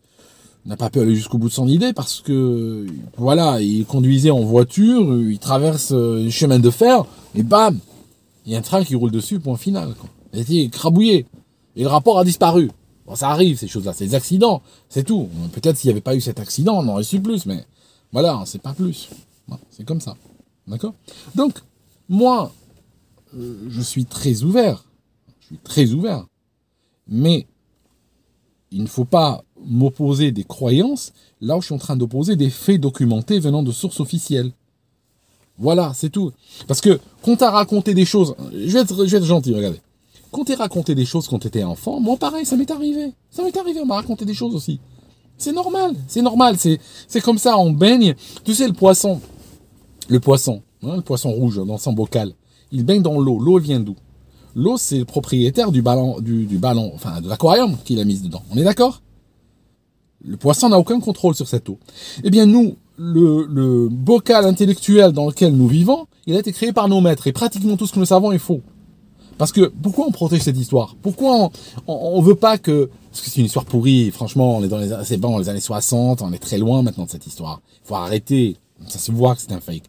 n'a pas pu aller jusqu'au bout de son idée parce que voilà, il conduisait en voiture, il traverse les chemins de fer et bam, il y a un train qui roule dessus, point final. Il a été crabouillé et le rapport a disparu. Bon, ça arrive ces choses-là, c'est des accidents, c'est tout. Peut-être s'il n'y avait pas eu cet accident, on aurait su plus, mais voilà, c'est pas plus. C'est comme ça. D'accord? Donc, moi, je suis très ouvert. Je suis très ouvert. Mais il ne faut pas m'opposer des croyances là où je suis en train d'opposer des faits documentés venant de sources officielles. Voilà, c'est tout. Parce que quand t'as raconté des choses, je vais être, gentil, regardez. Quand t'es raconté des choses quand t'étais enfant, moi pareil, ça m'est arrivé. Ça m'est arrivé, on m'a raconté des choses aussi. C'est normal, c'est normal, c'est, c'est comme ça, on baigne. Tu sais, le poisson, le poisson, hein, le poisson rouge dans son bocal, il baigne dans l'eau. L'eau vient d'où? L'eau, c'est le propriétaire du ballon, du, ballon, enfin de l'aquarium qu'il a mis dedans. On est d'accord? Le poisson n'a aucun contrôle sur cette eau. Eh bien, nous, le, bocal intellectuel dans lequel nous vivons, il a été créé par nos maîtres. Et pratiquement tout ce que nous savons est faux. Parce que pourquoi on protège cette histoire? Pourquoi on, on, veut pas que parce que c'est une histoire pourrie. Franchement, on est dans les c'est bon, les années 60, on est très loin maintenant de cette histoire. Il faut arrêter. Ça se voit que c'est un fake.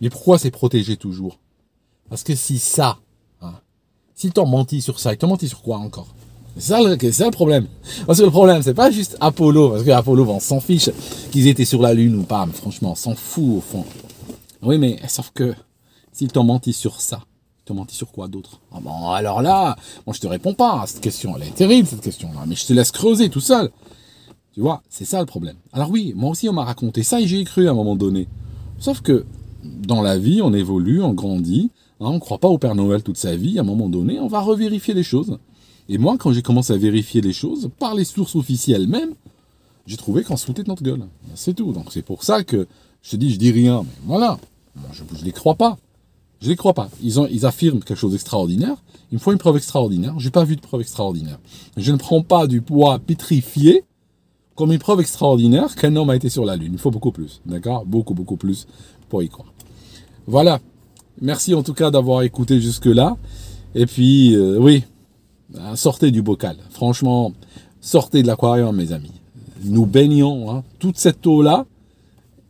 Mais pourquoi c'est protégé toujours? Parce que si ça, s'ils t'ont menti sur ça, t'ont menti sur quoi encore? C'est ça, le, problème. Parce que le problème, c'est pas juste Apollo, parce que Apollo, on s'en fiche qu'ils étaient sur la Lune ou pas, franchement, on s'en fout au fond. Oui, mais sauf que s'ils t'ont menti sur ça, ils t'ont menti sur quoi d'autre? Ah bon, Alors là, moi je te réponds pas à cette question. Elle est terrible cette question-là, mais je te laisse creuser tout seul. Tu vois, c'est ça le problème. Alors oui, moi aussi on m'a raconté ça et j'y ai cru à un moment donné. Sauf que dans la vie, on évolue, on grandit, on ne croit pas au Père Noël toute sa vie. À un moment donné, on va revérifier les choses. Et moi, quand j'ai commencé à vérifier les choses, par les sources officielles même, j'ai trouvé qu'on se foutait de notre gueule. C'est tout. Donc c'est pour ça que je te dis, je dis rien. Mais voilà, moi, je ne les crois pas. Je les crois pas. Ils, affirment quelque chose d'extraordinaire. Il me faut une preuve extraordinaire. J'ai pas vu de preuve extraordinaire. Je ne prends pas du poids pétrifié comme une preuve extraordinaire qu'un homme a été sur la Lune. Il faut beaucoup plus. D'accord? Beaucoup, beaucoup plus pour y croire. Voilà. Merci en tout cas d'avoir écouté jusque-là. Et puis, euh, oui, ah, sortez du bocal. Franchement, sortez de l'aquarium, mes amis. Nous baignons. Hein. Toute cette eau-là,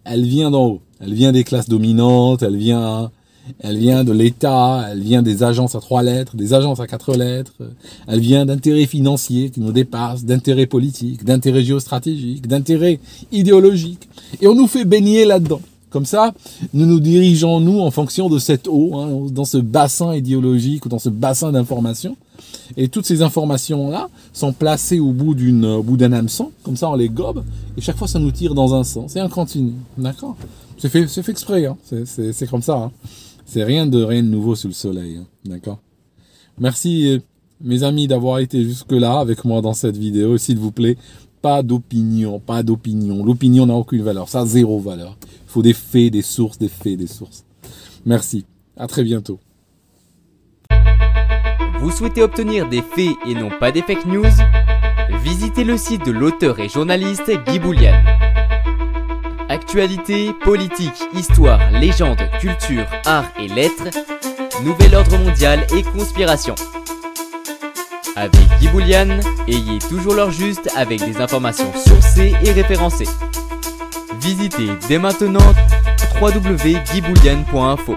elle vient d'en haut. Elle vient des classes dominantes, elle vient, elle vient de l'État, elle vient des agences à trois lettres, des agences à quatre lettres, elle vient d'intérêts financiers qui nous dépassent, d'intérêts politiques, d'intérêts géostratégiques, d'intérêts idéologiques. Et on nous fait baigner là-dedans. Comme ça, nous nous dirigeons, nous, en fonction de cette eau, hein, dans ce bassin idéologique ou dans ce bassin d'information. Et toutes ces informations-là sont placées au bout d'une, au bout d'un hameçon. Comme ça, on les gobe. Et chaque fois, ça nous tire dans un sens. Et un continu. D'accord? C'est fait, c'est exprès, hein. C'est, c'est, comme ça, hein. C'est rien de, rien de nouveau sous le soleil. D'accord? Merci, mes amis, d'avoir été jusque-là avec moi dans cette vidéo. S'il vous plaît, pas d'opinion, pas d'opinion. L'opinion n'a aucune valeur. Ça a zéro valeur. Il faut des faits, des sources, des faits, des sources. Merci. À très bientôt. Vous souhaitez obtenir des faits et non pas des fake news? Visitez le site de l'auteur et journaliste Guy Boulian. Actualité, politique, histoire, légende, culture, art et lettres, nouvel ordre mondial et conspiration. Avec Guy ayez toujours l'heure juste avec des informations sourcées et référencées. Visitez dès maintenant www.guyboulian.info.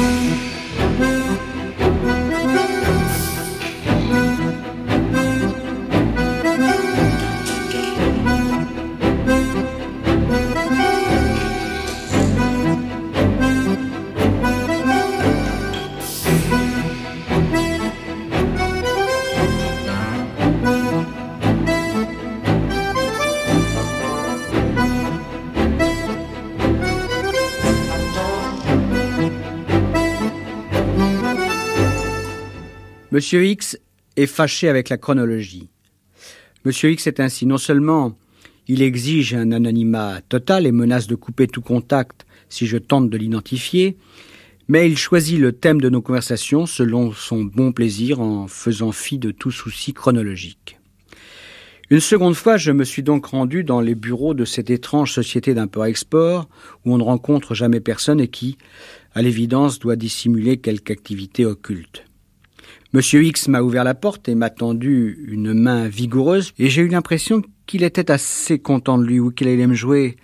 Thank you. Monsieur X est fâché avec la chronologie. Monsieur X est ainsi non seulement il exige un anonymat total et menace de couper tout contact si je tente de l'identifier, mais il choisit le thème de nos conversations selon son bon plaisir en faisant fi de tout souci chronologique. Une seconde fois, je me suis donc rendu dans les bureaux de cette étrange société d'import-export où on ne rencontre jamais personne et qui, à l'évidence, doit dissimuler quelque activité occulte. Monsieur X m'a ouvert la porte et m'a tendu une main vigoureuse, et j'ai eu l'impression qu'il était assez content de lui ou qu'il allait me jouer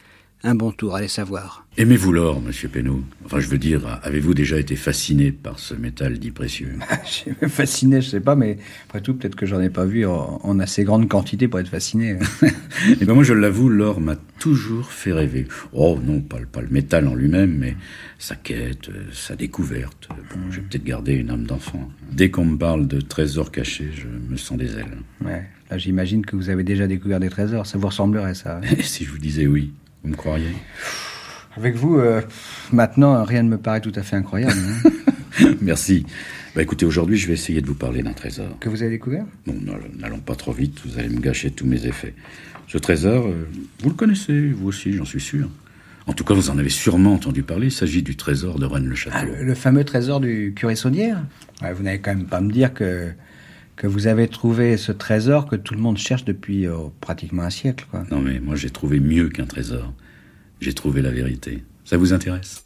un bon tour, allez savoir. Aimez-vous l'or, monsieur Penaud? Enfin, je veux dire, avez-vous déjà été fasciné par ce métal dit précieux? Fasciné, je sais pas, mais après tout, peut-être que j'en ai pas vu en, assez grande quantité pour être fasciné. Eh ben moi, je l'avoue, l'or m'a toujours fait rêver. Oh non, pas, pas le métal en lui-même, mais sa quête, sa découverte. Bon, j'ai peut-être gardé une âme d'enfant. Dès qu'on me parle de trésors cachés, je me sens des ailes. Ouais, là j'imagine que vous avez déjà découvert des trésors. Ça vous ressemblerait, ça Et si je vous disais oui vous me croiriez? Avec vous, euh, maintenant, rien ne me paraît tout à fait incroyable. Hein. Merci. Bah, écoutez, aujourd'hui, je vais essayer de vous parler d'un trésor. Que vous avez découvert? Non, n'allons pas trop vite, vous allez me gâcher tous mes effets. Ce trésor, euh, vous le connaissez, vous aussi, j'en suis sûr. En tout cas, vous en avez sûrement entendu parler. Il s'agit du trésor de Rennes-le-Château. Ah, le, fameux trésor du curé Saunière Vous n'allez quand même pas me dire que, que vous avez trouvé ce trésor que tout le monde cherche depuis euh, pratiquement un siècle. Quoi. Non, mais moi, j'ai trouvé mieux qu'un trésor. J'ai trouvé la vérité. Ça vous intéresse?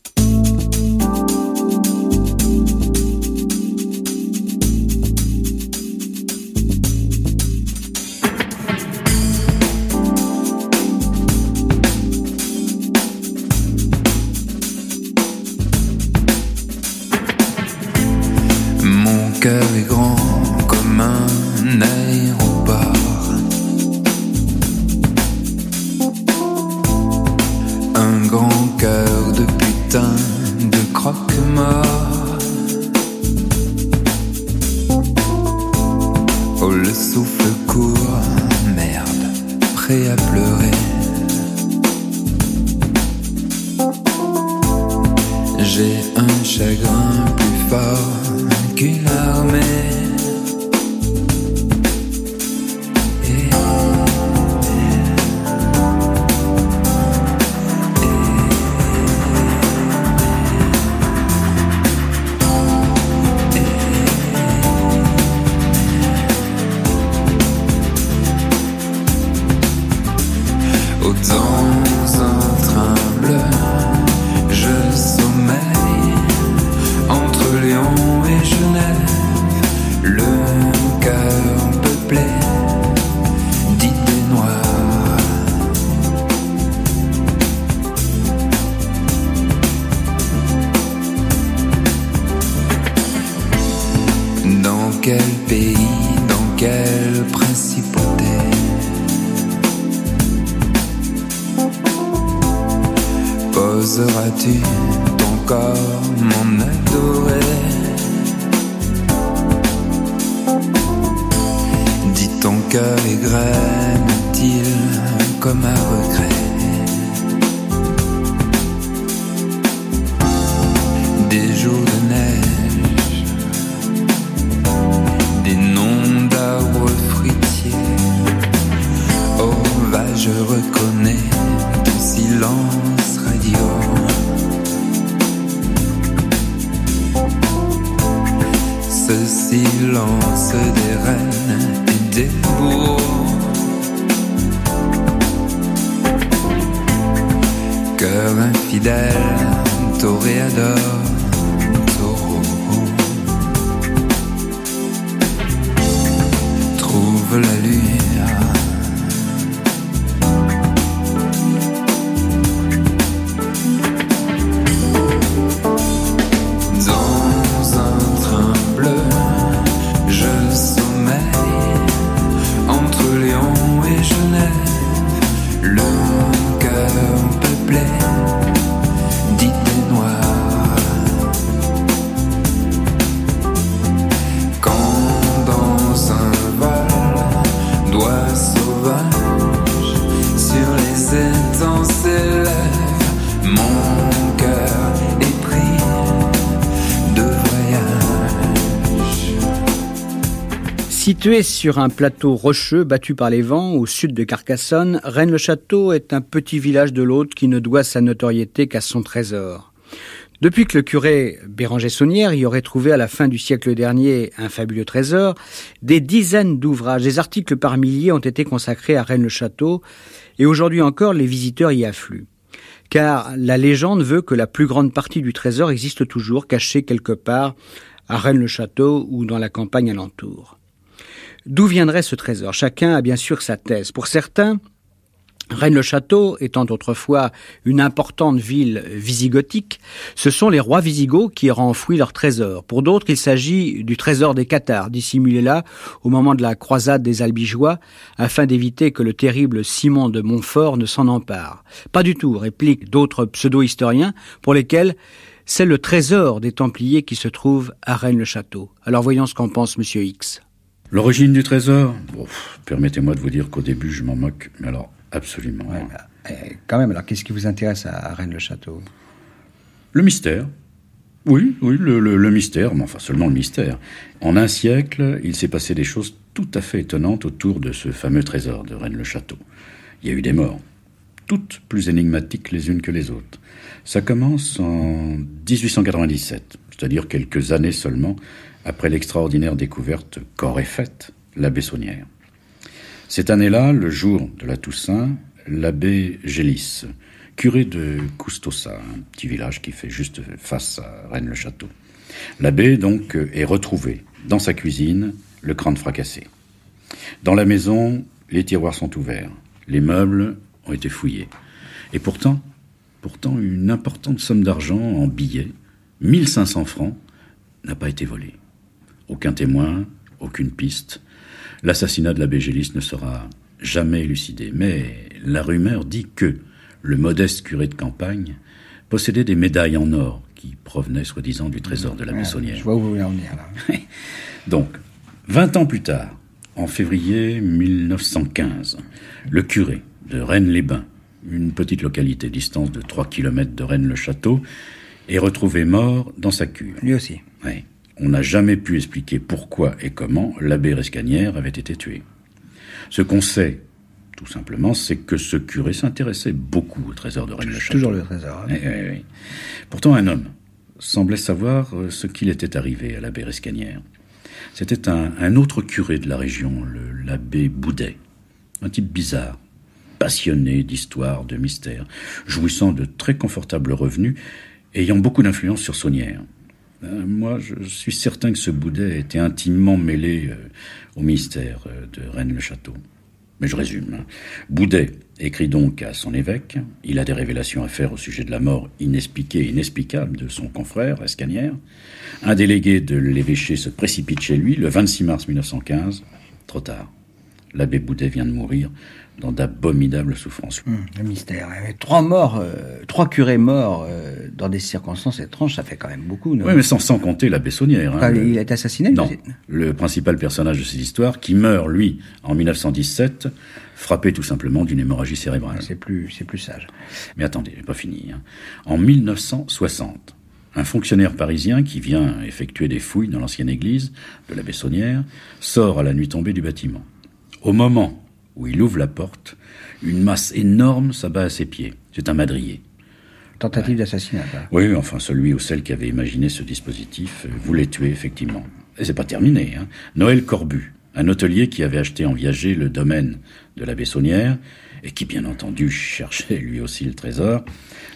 Situé sur un plateau rocheux battu par les vents au sud de Carcassonne, Rennes-le-Château est un petit village de l'Aude qui ne doit sa notoriété qu'à son trésor. Depuis que le curé Béranger Saunière y aurait trouvé à la fin du siècle dernier un fabuleux trésor, des dizaines d'ouvrages, des articles par milliers ont été consacrés à Rennes-le-Château et aujourd'hui encore les visiteurs y affluent. Car la légende veut que la plus grande partie du trésor existe toujours caché quelque part à Rennes-le-Château ou dans la campagne alentour. D'où viendrait ce trésor? Chacun a bien sûr sa thèse. Pour certains, Rennes-le-Château, étant autrefois une importante ville visigothique, ce sont les rois visigoths qui auraient enfoui leur trésor. Pour d'autres, il s'agit du trésor des Cathares, dissimulé là au moment de la croisade des Albigeois, afin d'éviter que le terrible Simon de Montfort ne s'en empare. Pas du tout, répliquent d'autres pseudo-historiens, pour lesquels c'est le trésor des Templiers qui se trouve à Rennes-le-Château. Alors voyons ce qu'en pense Monsieur X. L'origine du trésor Bon, Permettez-moi de vous dire qu'au début, je m'en moque, mais alors absolument. Ouais, bah, eh, quand même, alors qu'est-ce qui vous intéresse à, à Rennes-le-Château Le mystère. Oui, oui, le, le- le mystère, mais enfin seulement le mystère. En un siècle, il s'est passé des choses tout à fait étonnantes autour de ce fameux trésor de Rennes-le-Château. Il y a eu des morts, toutes plus énigmatiques les unes que les autres. Ça commence en 1897, c'est-à-dire quelques années seulement après l'extraordinaire découverte qu'aurait faite l'abbé Saunière. Cette année-là, le jour de la Toussaint, l'abbé Gélis, curé de Custosa, un petit village qui fait juste face à Rennes-le-Château. L'abbé, donc, est retrouvé dans sa cuisine, le crâne fracassé. Dans la maison, les tiroirs sont ouverts, les meubles ont été fouillés. Et pourtant, pourtant, une importante somme d'argent en billets, 1500 francs, n'a pas été volée. Aucun témoin, aucune piste. L'assassinat de l'abbé Gélis ne sera jamais élucidé. Mais la rumeur dit que le modeste curé de campagne possédait des médailles en or qui provenaient soi-disant du trésor de la Maissonnière. Je vois où vous voulez en venir là. Donc, 20 ans plus tard, en février 1915, le curé de Rennes-les-Bains, une petite localité distance de 3 km de Rennes-le-Château, est retrouvé mort dans sa cure. Lui aussi. Oui. On n'a jamais pu expliquer pourquoi et comment l'abbé Rescanière avait été tué. Ce qu'on sait, tout simplement, c'est que ce curé s'intéressait beaucoup au trésor de Rennes-le-Château. Toujours le trésor. hein. Oui, oui, oui. Pourtant, un homme semblait savoir euh, ce qu'il était arrivé à l'abbé Rescanière. C'était un, un autre curé de la région, l'abbé Boudet. Un type bizarre, passionné d'histoire, de mystère, jouissant de très confortables revenus, ayant beaucoup d'influence sur Saunière. Euh, moi, je suis certain que ce Boudet était intimement mêlé euh, au mystère euh, de Rennes-le-Château. Mais je résume. hein. Boudet écrit donc à son évêque. Il a des révélations à faire au sujet de la mort inexpliquée et inexplicable de son confrère, Escanière. Un délégué de l'évêché se précipite chez lui le 26 mars 1915. Trop tard. L'abbé Boudet vient de mourir dans d'abominables souffrances. Hum, le mystère. Et trois morts, euh, trois curés morts euh, dans des circonstances étranges, ça fait quand même beaucoup. non? Oui, mais sans, sans compter l'abbé Saunière. hein. Enfin, Il a été assassiné Non, le principal personnage de cette histoire, qui meurt, lui, en 1917, frappé tout simplement d'une hémorragie cérébrale. C'est plus, c'est plus sage. Mais attendez, j'ai pas fini. hein. En 1960, un fonctionnaire parisien qui vient effectuer des fouilles dans l'ancienne église de la Bessonnière sort à la nuit tombée du bâtiment. Au moment où il ouvre la porte, une masse énorme s'abat à ses pieds. C'est un madrier. Tentative d'assassinat. Oui, enfin celui ou celle qui avait imaginé ce dispositif euh, voulait tuer effectivement. Et c'est pas terminé. Hein. Noël Corbu, un hôtelier qui avait acheté en viager le domaine de la Bessonnière et qui bien entendu cherchait lui aussi le trésor,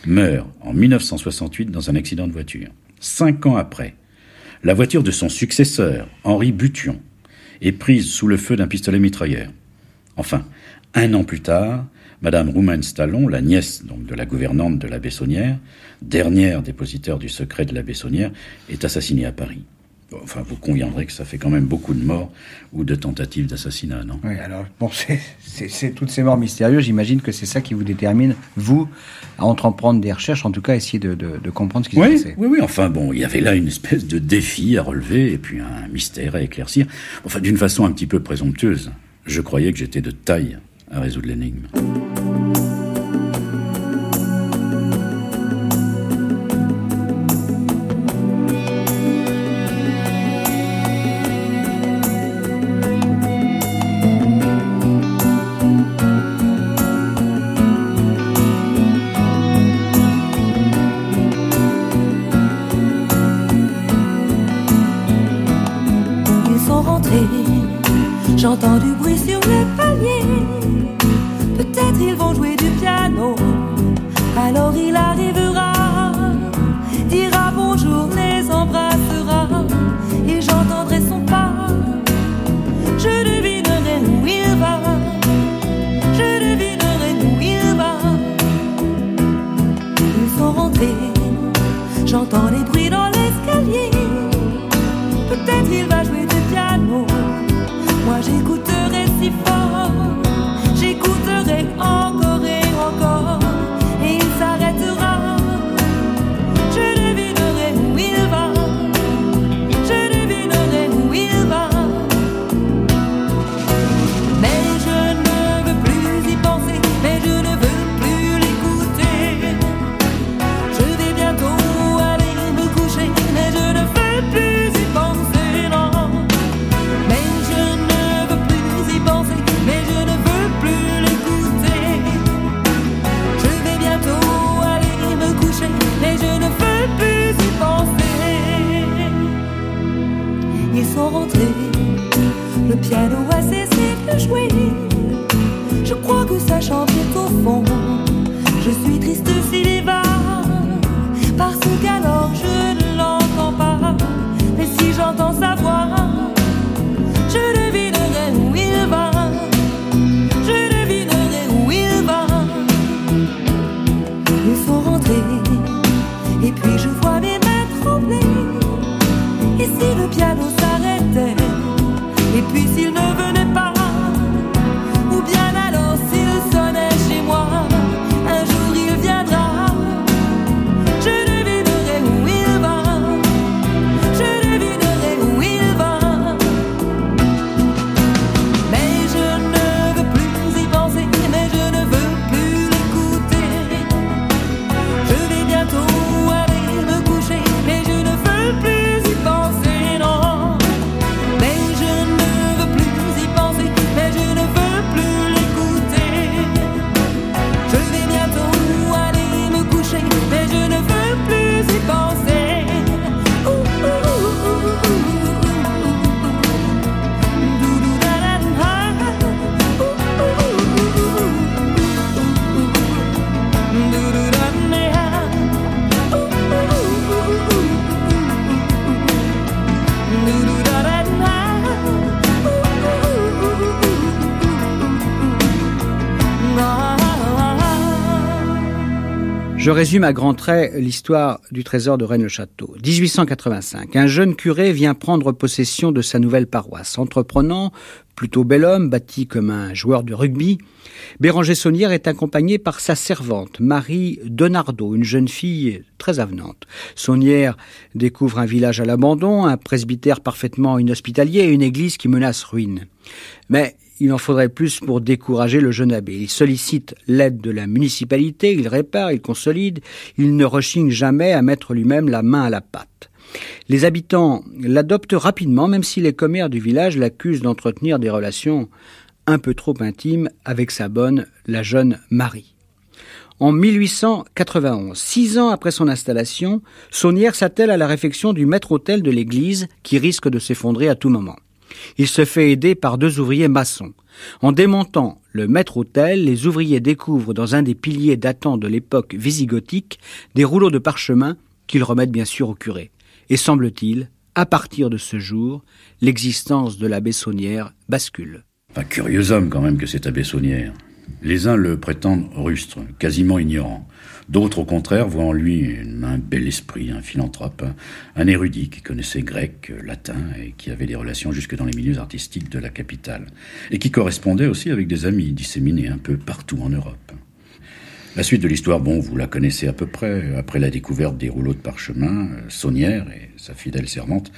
meurt en 1968 dans un accident de voiture. Cinq ans après, la voiture de son successeur, Henri Bution, est prise sous le feu d'un pistolet mitrailleur. Enfin, un an plus tard, Madame Roumaine Stallon, la nièce donc de la gouvernante de la Bessonnière, dernière dépositaire du secret de la Bessonnière, est assassinée à Paris. Enfin, vous conviendrez que ça fait quand même beaucoup de morts ou de tentatives d'assassinat, non? Oui, alors, bon, c'est- toutes ces morts mystérieuses. J'imagine que c'est ça qui vous détermine, vous, à entreprendre des recherches, en tout cas, essayer de, de- de comprendre ce qui s'est Oui, passé. oui, oui. Enfin bon, il y avait là une espèce de défi à relever et puis un mystère à éclaircir. Enfin, d'une façon un petit peu présomptueuse. Je croyais que j'étais de taille à résoudre l'énigme. Je résume à grands traits l'histoire du trésor de Rennes-le-Château. 1885, un jeune curé vient prendre possession de sa nouvelle paroisse. Entreprenant, plutôt bel homme, bâti comme un joueur de rugby, Béranger Saunière est accompagné par sa servante, Marie Donardo, une jeune fille très avenante. Saunière découvre un village à l'abandon, un presbytère parfaitement inhospitalier et une église qui menace ruine. Mais il en faudrait plus pour décourager le jeune abbé. Il sollicite l'aide de la municipalité, il répare, il consolide, il ne rechigne jamais à mettre lui-même la main à la pâte. Les habitants l'adoptent rapidement, même si les commères du village l'accusent d'entretenir des relations un peu trop intimes avec sa bonne, la jeune Marie. En 1891, six ans après son installation, Saunière s'attelle à la réfection du maître-autel de l'église qui risque de s'effondrer à tout moment. Il se fait aider par deux ouvriers maçons. En démontant le maître-autel, les ouvriers découvrent dans un des piliers datant de l'époque visigothique des rouleaux de parchemin qu'ils remettent bien sûr au curé. Et semble-t-il, à partir de ce jour, l'existence de l'abbé Saunière bascule. Un curieux homme quand même que cet abbé Saunière. Les uns le prétendent rustre, quasiment ignorant. D'autres, au contraire, voient en lui un bel esprit, un philanthrope, un, un érudit qui connaissait grec, latin et qui avait des relations jusque dans les milieux artistiques de la capitale. Et qui correspondait aussi avec des amis disséminés un peu partout en Europe. La suite de l'histoire, bon, vous la connaissez à peu près. Après la découverte des rouleaux de parchemin, euh, Saunière et sa fidèle servante,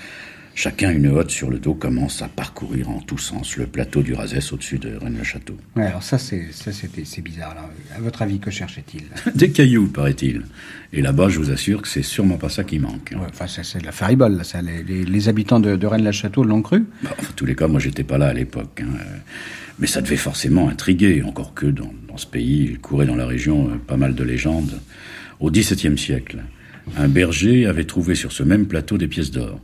chacun une hotte sur le dos, commencent à parcourir en tous sens le plateau du Razès au-dessus de Rennes-le-Château. Ouais, alors ça, c'est ça, c'était- c'est bizarre. Là. À votre avis, que cherchait-il? Des cailloux, paraît-il. Et là-bas, je vous assure que c'est sûrement pas ça qui manque. Ouais, Enfin, c'est c'est de la faribole. Là, ça. Les, les- les habitants de, de Rennes-la-Château l'ont cru. Bah, en tous les cas, moi, j'étais pas là à l'époque. hein. Mais ça devait forcément intriguer, encore que dans, dans ce pays, il courait dans la région euh, pas mal de légendes. Au XVIIe siècle, un berger avait trouvé sur ce même plateau des pièces d'or.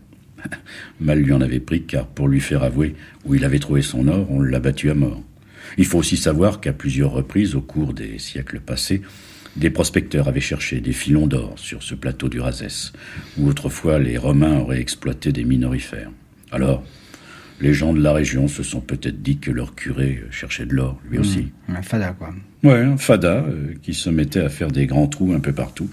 Mal lui en avait pris, car pour lui faire avouer où il avait trouvé son or, on l'a battu à mort. Il faut aussi savoir qu'à plusieurs reprises, au cours des siècles passés, des prospecteurs avaient cherché des filons d'or sur ce plateau du Razès, où autrefois les Romains auraient exploité des minorifères. Alors, les gens de la région se sont peut-être dit que leur curé cherchait de l'or, lui aussi. Un fada, quoi. Ouais, un fada euh, qui se mettait à faire des grands trous un peu partout,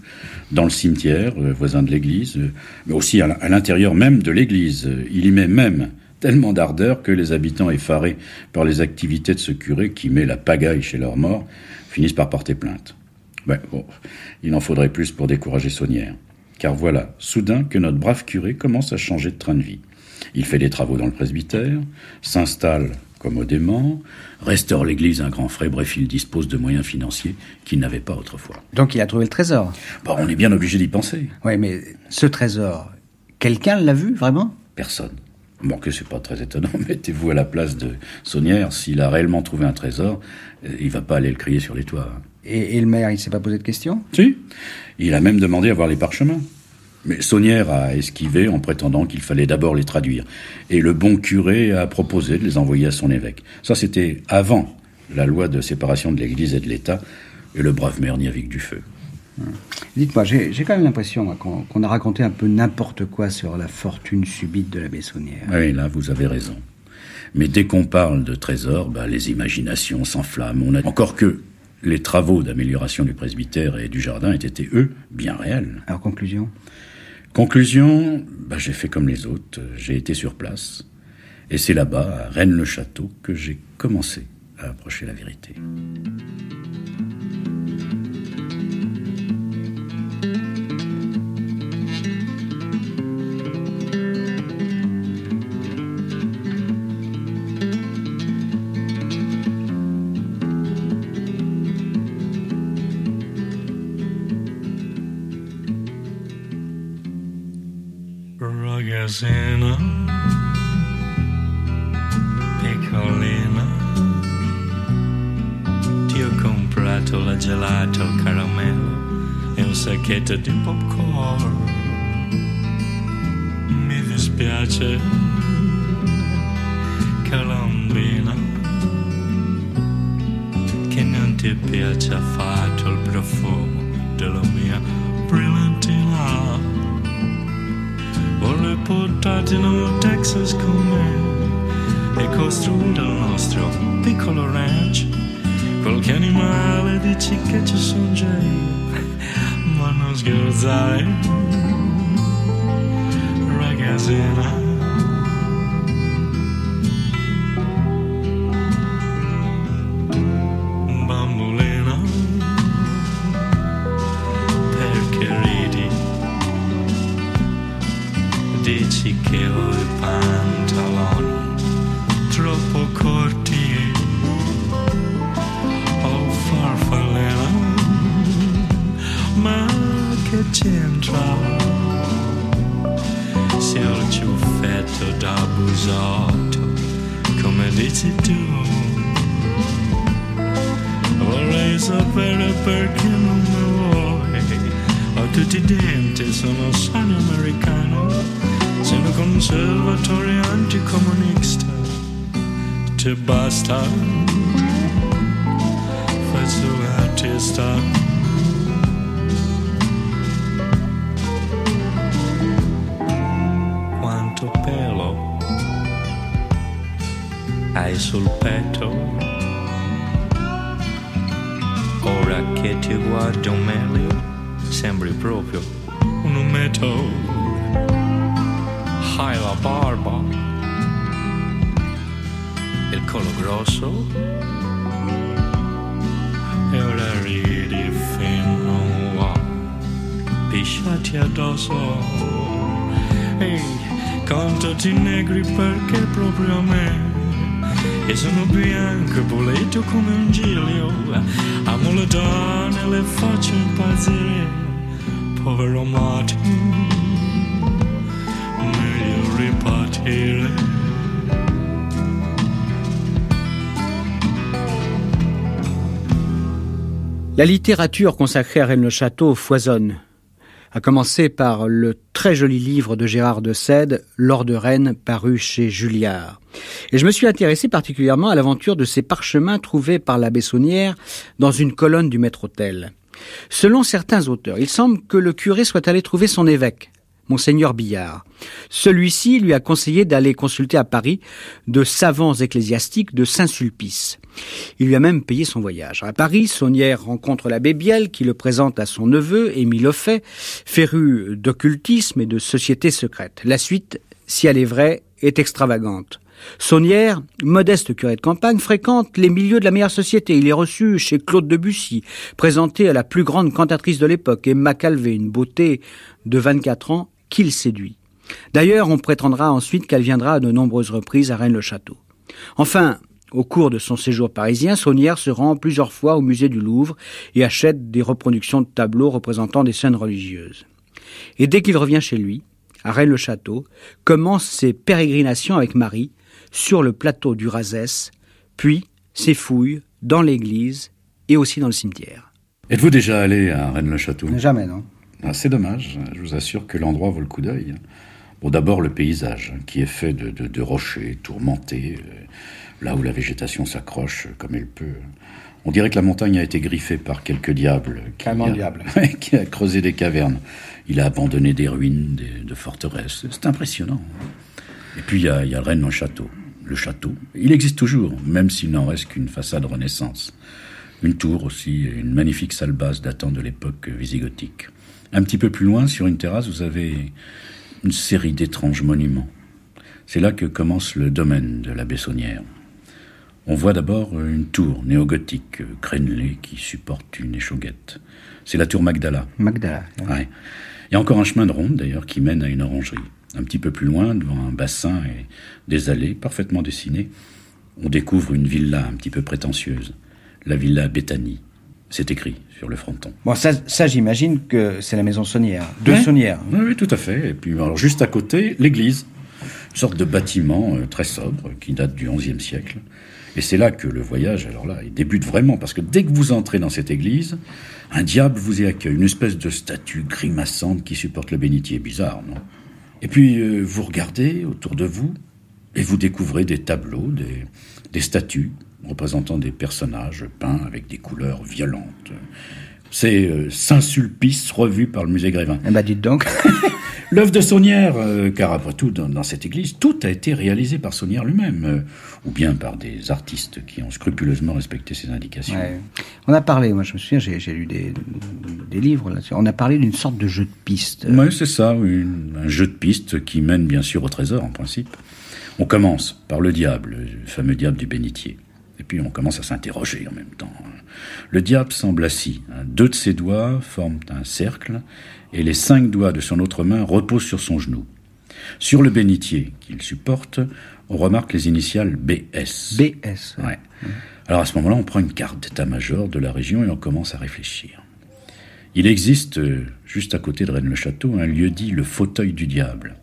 dans le cimetière, euh, voisin de l'église, euh, mais aussi à l'intérieur même de l'église. Euh, Il y met même tellement d'ardeur que les habitants effarés par les activités de ce curé qui met la pagaille chez leurs morts finissent par porter plainte. Ouais, bon, il en faudrait plus pour décourager Saunière. Car voilà, soudain que notre brave curé commence à changer de train de vie. Il fait des travaux dans le presbytère, s'installe commodément, restaure l'église un grand frais, bref, il dispose de moyens financiers qu'il n'avait pas autrefois. Donc, il a trouvé le trésor. Bon, on est bien obligé d'y penser. Oui, mais ce trésor, quelqu'un l'a vu, vraiment? Personne. Bon, que c'est pas très étonnant, mettez-vous à la place de Saunière, s'il a réellement trouvé un trésor, euh, il va pas aller le crier sur les toits. hein. et, et le maire, il s'est pas posé de questions? Si. Il a même demandé à voir les parchemins. Mais Saunière a esquivé en prétendant qu'il fallait d'abord les traduire. Et le bon curé a proposé de les envoyer à son évêque. Ça, c'était avant la loi de séparation de l'Église et de l'État. Et le brave maire n'y a vu que du feu. Dites-moi, j'ai quand même l'impression qu'on a raconté un peu n'importe quoi sur la fortune subite de l'abbé Saunière. Oui, là, vous avez raison. Mais dès qu'on parle de trésors, bah, les imaginations s'enflamment. On a... Encore que les travaux d'amélioration du presbytère et du jardin aient été, eux, bien réels. Alors, conclusion? Conclusion, bah, j'ai fait comme les autres, j'ai été sur place. Et c'est là-bas, à Rennes-le-Château, que j'ai commencé à approcher la vérité. Ragazzina, piccolina, ti ho comprato la gelato al caramello e un sacchetto di popcorn. Mi dispiace, colombina, che non ti piace affatto il profumo della mia Nel Texas con me e costruire il nostro piccolo ranch. Qualche animale dici che ci sono già io, ma non scherzare, ragazzina. Basta, faccio l'artista. Quanto pelo hai sul petto, ora che ti guardo meglio, sembri proprio grosso, e ora ridi fino a pisciati addosso. Ehi, contati negri perché proprio a me e sono bianco, boleto come un giglio. Amo le donne, le faccio impazzire. Povero Martin, meglio ripartire. La littérature consacrée à Rennes-le-Château foisonne, à commencer par le très joli livre de Gérard de Sède, L'or de Rennes, paru chez Julliard. Et je me suis intéressé particulièrement à l'aventure de ces parchemins trouvés par l'abbé Saunière dans une colonne du maître-autel. Selon certains auteurs, il semble que le curé soit allé trouver son évêque, Monseigneur Billard. Celui-ci lui a conseillé d'aller consulter à Paris de savants ecclésiastiques de Saint-Sulpice. Il lui a même payé son voyage. À Paris, Saunière rencontre l'abbé Biel qui le présente à son neveu, Émile Offet, féru d'occultisme et de société secrète. La suite, si elle est vraie, est extravagante. Saunière, modeste curé de campagne, fréquente les milieux de la meilleure société. Il est reçu chez Claude Debussy, présenté à la plus grande cantatrice de l'époque, Emma Calvé, une beauté de 24 ans qu'il séduit. D'ailleurs, on prétendra ensuite qu'elle viendra à de nombreuses reprises à Rennes-le-Château. Enfin, au cours de son séjour parisien, Saunière se rend plusieurs fois au musée du Louvre et achète des reproductions de tableaux représentant des scènes religieuses. Et dès qu'il revient chez lui, à Rennes-le-Château, commence ses pérégrinations avec Marie sur le plateau du Razès, puis ses fouilles dans l'église et aussi dans le cimetière. Êtes-vous déjà allé à Rennes-le-Château? Jamais, non. Ah, C'est dommage, je vous assure que l'endroit vaut le coup d'œil. Bon, d'abord le paysage, qui est fait de, de- de rochers tourmentés, euh, là où la végétation s'accroche comme elle peut. On dirait que la montagne a été griffée par quelques diables. qui a- le diable. Qui a creusé des cavernes. Il a abandonné des ruines, des- de forteresses. C'est impressionnant. Et puis il y a, il y a Rennes en château. Le château, il existe toujours, même s'il n'en reste qu'une façade renaissance. Une tour aussi, et une magnifique salle basse datant de l'époque visigothique. Un petit peu plus loin, sur une terrasse, vous avez une série d'étranges monuments. C'est là que commence le domaine de la Bessonnière. On voit d'abord une tour néogothique, euh, crénelée, qui supporte une échauguette. C'est la tour Magdala. Magdala. Ouais. Il y a encore un chemin de ronde, d'ailleurs, qui mène à une orangerie. Un petit peu plus loin, devant un bassin et des allées parfaitement dessinées, on découvre une villa un petit peu prétentieuse. La villa Béthanie. C'est écrit sur le fronton. Bon, ça, ça j'imagine que c'est la maison Saunière. De Ouais. Saunière. Oui, oui, tout à fait. Et puis, alors, juste à côté, l'église. Une sorte de bâtiment euh, très sobre qui date du XIe siècle. Et c'est là que le voyage, alors là, il débute vraiment. Parce que dès que vous entrez dans cette église, un diable vous y accueille. Une espèce de statue grimaçante qui supporte le bénitier. Bizarre, non? Et puis, euh, vous regardez autour de vous et vous découvrez des tableaux, des, des statues représentant des personnages peints avec des couleurs violentes. C'est euh, Saint-Sulpice revu par le musée Grévin. Eh ben, dites donc. L'œuvre de Saunière, euh, car après tout, dans, dans cette église, tout a été réalisé par Saunière lui-même, euh, ou bien par des artistes qui ont scrupuleusement respecté ses indications. Ouais. On a parlé, moi je me souviens, j'ai lu des, des livres là-dessus. On a parlé d'une sorte de jeu de piste. Ouais, c'est ça, oui, une- un jeu de piste qui mène bien sûr au trésor, en principe. On commence par le diable, le fameux diable du bénitier. Et puis on commence à s'interroger en même temps. Le diable semble assis. Deux de ses doigts forment un cercle, et les cinq doigts de son autre main reposent sur son genou. Sur le bénitier qu'il supporte, on remarque les initiales BS. BS. Ouais. Alors à ce moment-là, on prend une carte d'état-major de la région et on commence à réfléchir. Il existe, euh, juste à côté de Rennes-le-Château, un lieu dit le fauteuil du diable.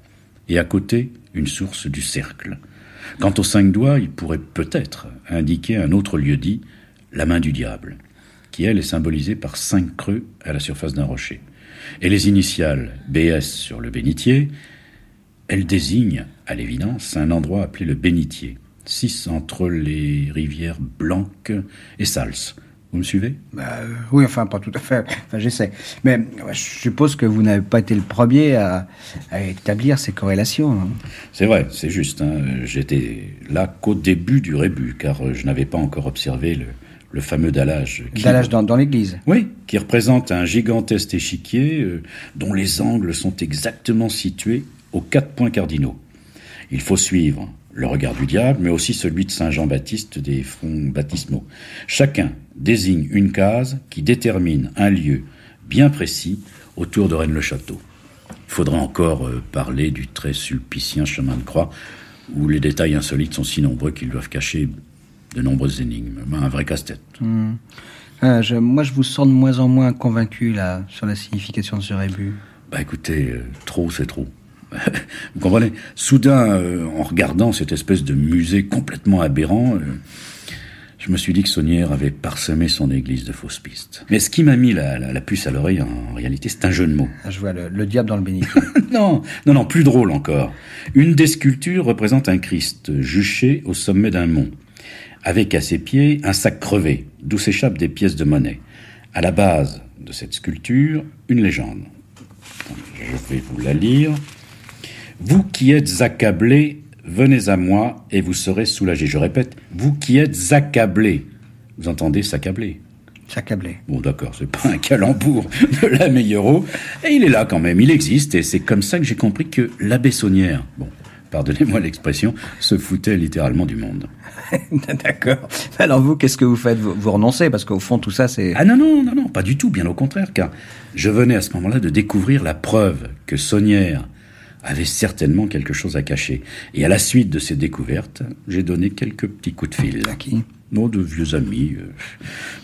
Et à côté, une source du cercle. Quant aux cinq doigts, il pourrait peut-être indiquer un autre lieu dit la main du diable, qui elle est symbolisée par cinq creux à la surface d'un rocher. et les initiales BS sur le bénitier, elle désigne, à l'évidence, un endroit appelé le bénitier, 6 entre les rivières Blanques et Sals. Vous me suivez? Bah, euh, oui, enfin, pas tout à fait. Enfin, j'essaie. Mais je suppose que vous n'avez pas été le premier à, à établir ces corrélations. hein. C'est vrai, c'est juste. hein. J'étais là qu'au début du rébut, car euh, je n'avais pas encore observé le, le fameux dallage. qui- Dallage dans, dans l'église. Oui, qui représente un gigantesque échiquier euh, dont les angles sont exactement situés aux quatre points cardinaux. Il faut suivre le regard du diable, mais aussi celui de Saint Jean-Baptiste des fonds baptismaux. Chacun désigne une case qui détermine un lieu bien précis autour de Rennes-le-Château. Il faudra encore euh, parler du très sulpicien chemin de croix, où les détails insolites sont si nombreux qu'ils doivent cacher de nombreuses énigmes. Un vrai casse-tête. Ah, je- moi, je vous sens de moins en moins convaincu là sur la signification de ce rébut. Bah écoutez, euh, trop c'est trop. Vous comprenez? Soudain, euh, en regardant cette espèce de musée complètement aberrant, euh, je me suis dit que Saunière avait parsemé son église de fausses pistes. Mais ce qui m'a mis la, la- la puce à l'oreille, en réalité, c'est un jeu de mots. Ah, je vois le, le diable dans le bénitier. non, non, non, plus drôle encore. Une des sculptures représente un Christ juché au sommet d'un mont, avec à ses pieds un sac crevé, d'où s'échappent des pièces de monnaie. À la base de cette sculpture, une légende. Je vais vous la lire. Vous qui êtes accablés, venez à moi et vous serez soulagés. Je répète, vous qui êtes accablés. Vous entendez s'accabler S'accabler. Bon, d'accord, c'est pas un calembour de la meilleure eau. Et il est là quand même, il existe, et c'est comme ça que j'ai compris que l'abbé Saunière, bon, pardonnez-moi l'expression, se foutait littéralement du monde. D'accord. Alors vous, qu'est-ce que vous faites? Vous, vous renoncez? Parce qu'au fond, tout ça, c'est. Ah non, non, non, non, pas du tout, bien au contraire, car je venais à ce moment-là de découvrir la preuve que Saunière avait certainement quelque chose à cacher. Et à la suite de ces découvertes, j'ai donné quelques petits coups de fil. À qui? Non, de vieux amis, euh,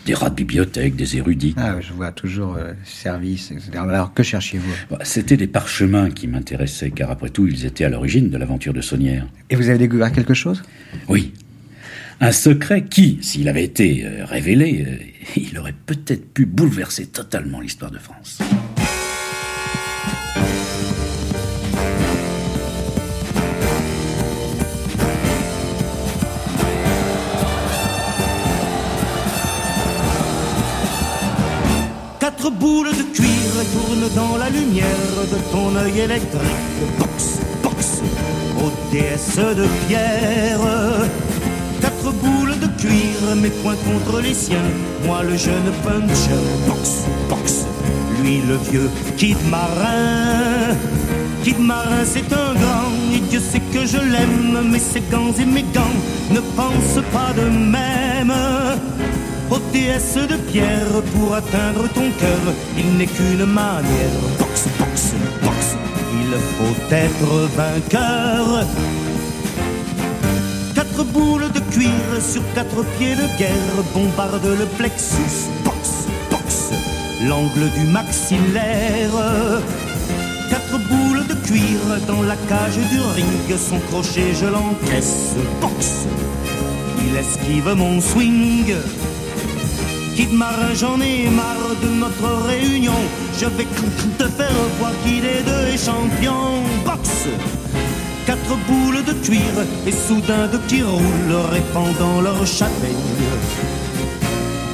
des rats de bibliothèque, des érudits. Ah, je vois toujours euh, service, etc. Alors que cherchiez-vous? Bah, C'était des parchemins qui m'intéressaient, car après tout, ils étaient à l'origine de l'aventure de Saunière. Et vous avez découvert quelque chose? Oui. Un secret qui, s'il avait été euh, révélé, il aurait peut-être pu bouleverser totalement l'histoire de France. Dans la lumière de ton œil électrique. Box, box, aux déesses de pierre. Quatre boules de cuir, mes poings contre les siens. Moi le jeune puncher. Box, box, lui le vieux kid marin. Kid marin, c'est un grand, et Dieu sait que je l'aime, mais ses gants et mes gants ne pensent pas de même. Ô déesse de pierre, pour atteindre ton cœur, il n'est qu'une manière. Box, box, box, il faut être vainqueur. Quatre boules de cuir sur quatre pieds de guerre bombardent le plexus. Box, box, l'angle du maxillaire. Quatre boules de cuir dans la cage du ring, son crochet je l'encaisse. Box, il esquive mon swing. Kid marin, j'en ai marre de notre réunion. Je vais te faire voir qui des deux est champion. Boxe Quatre boules de cuir et soudain de qui roulent, répandant leur châtaigne.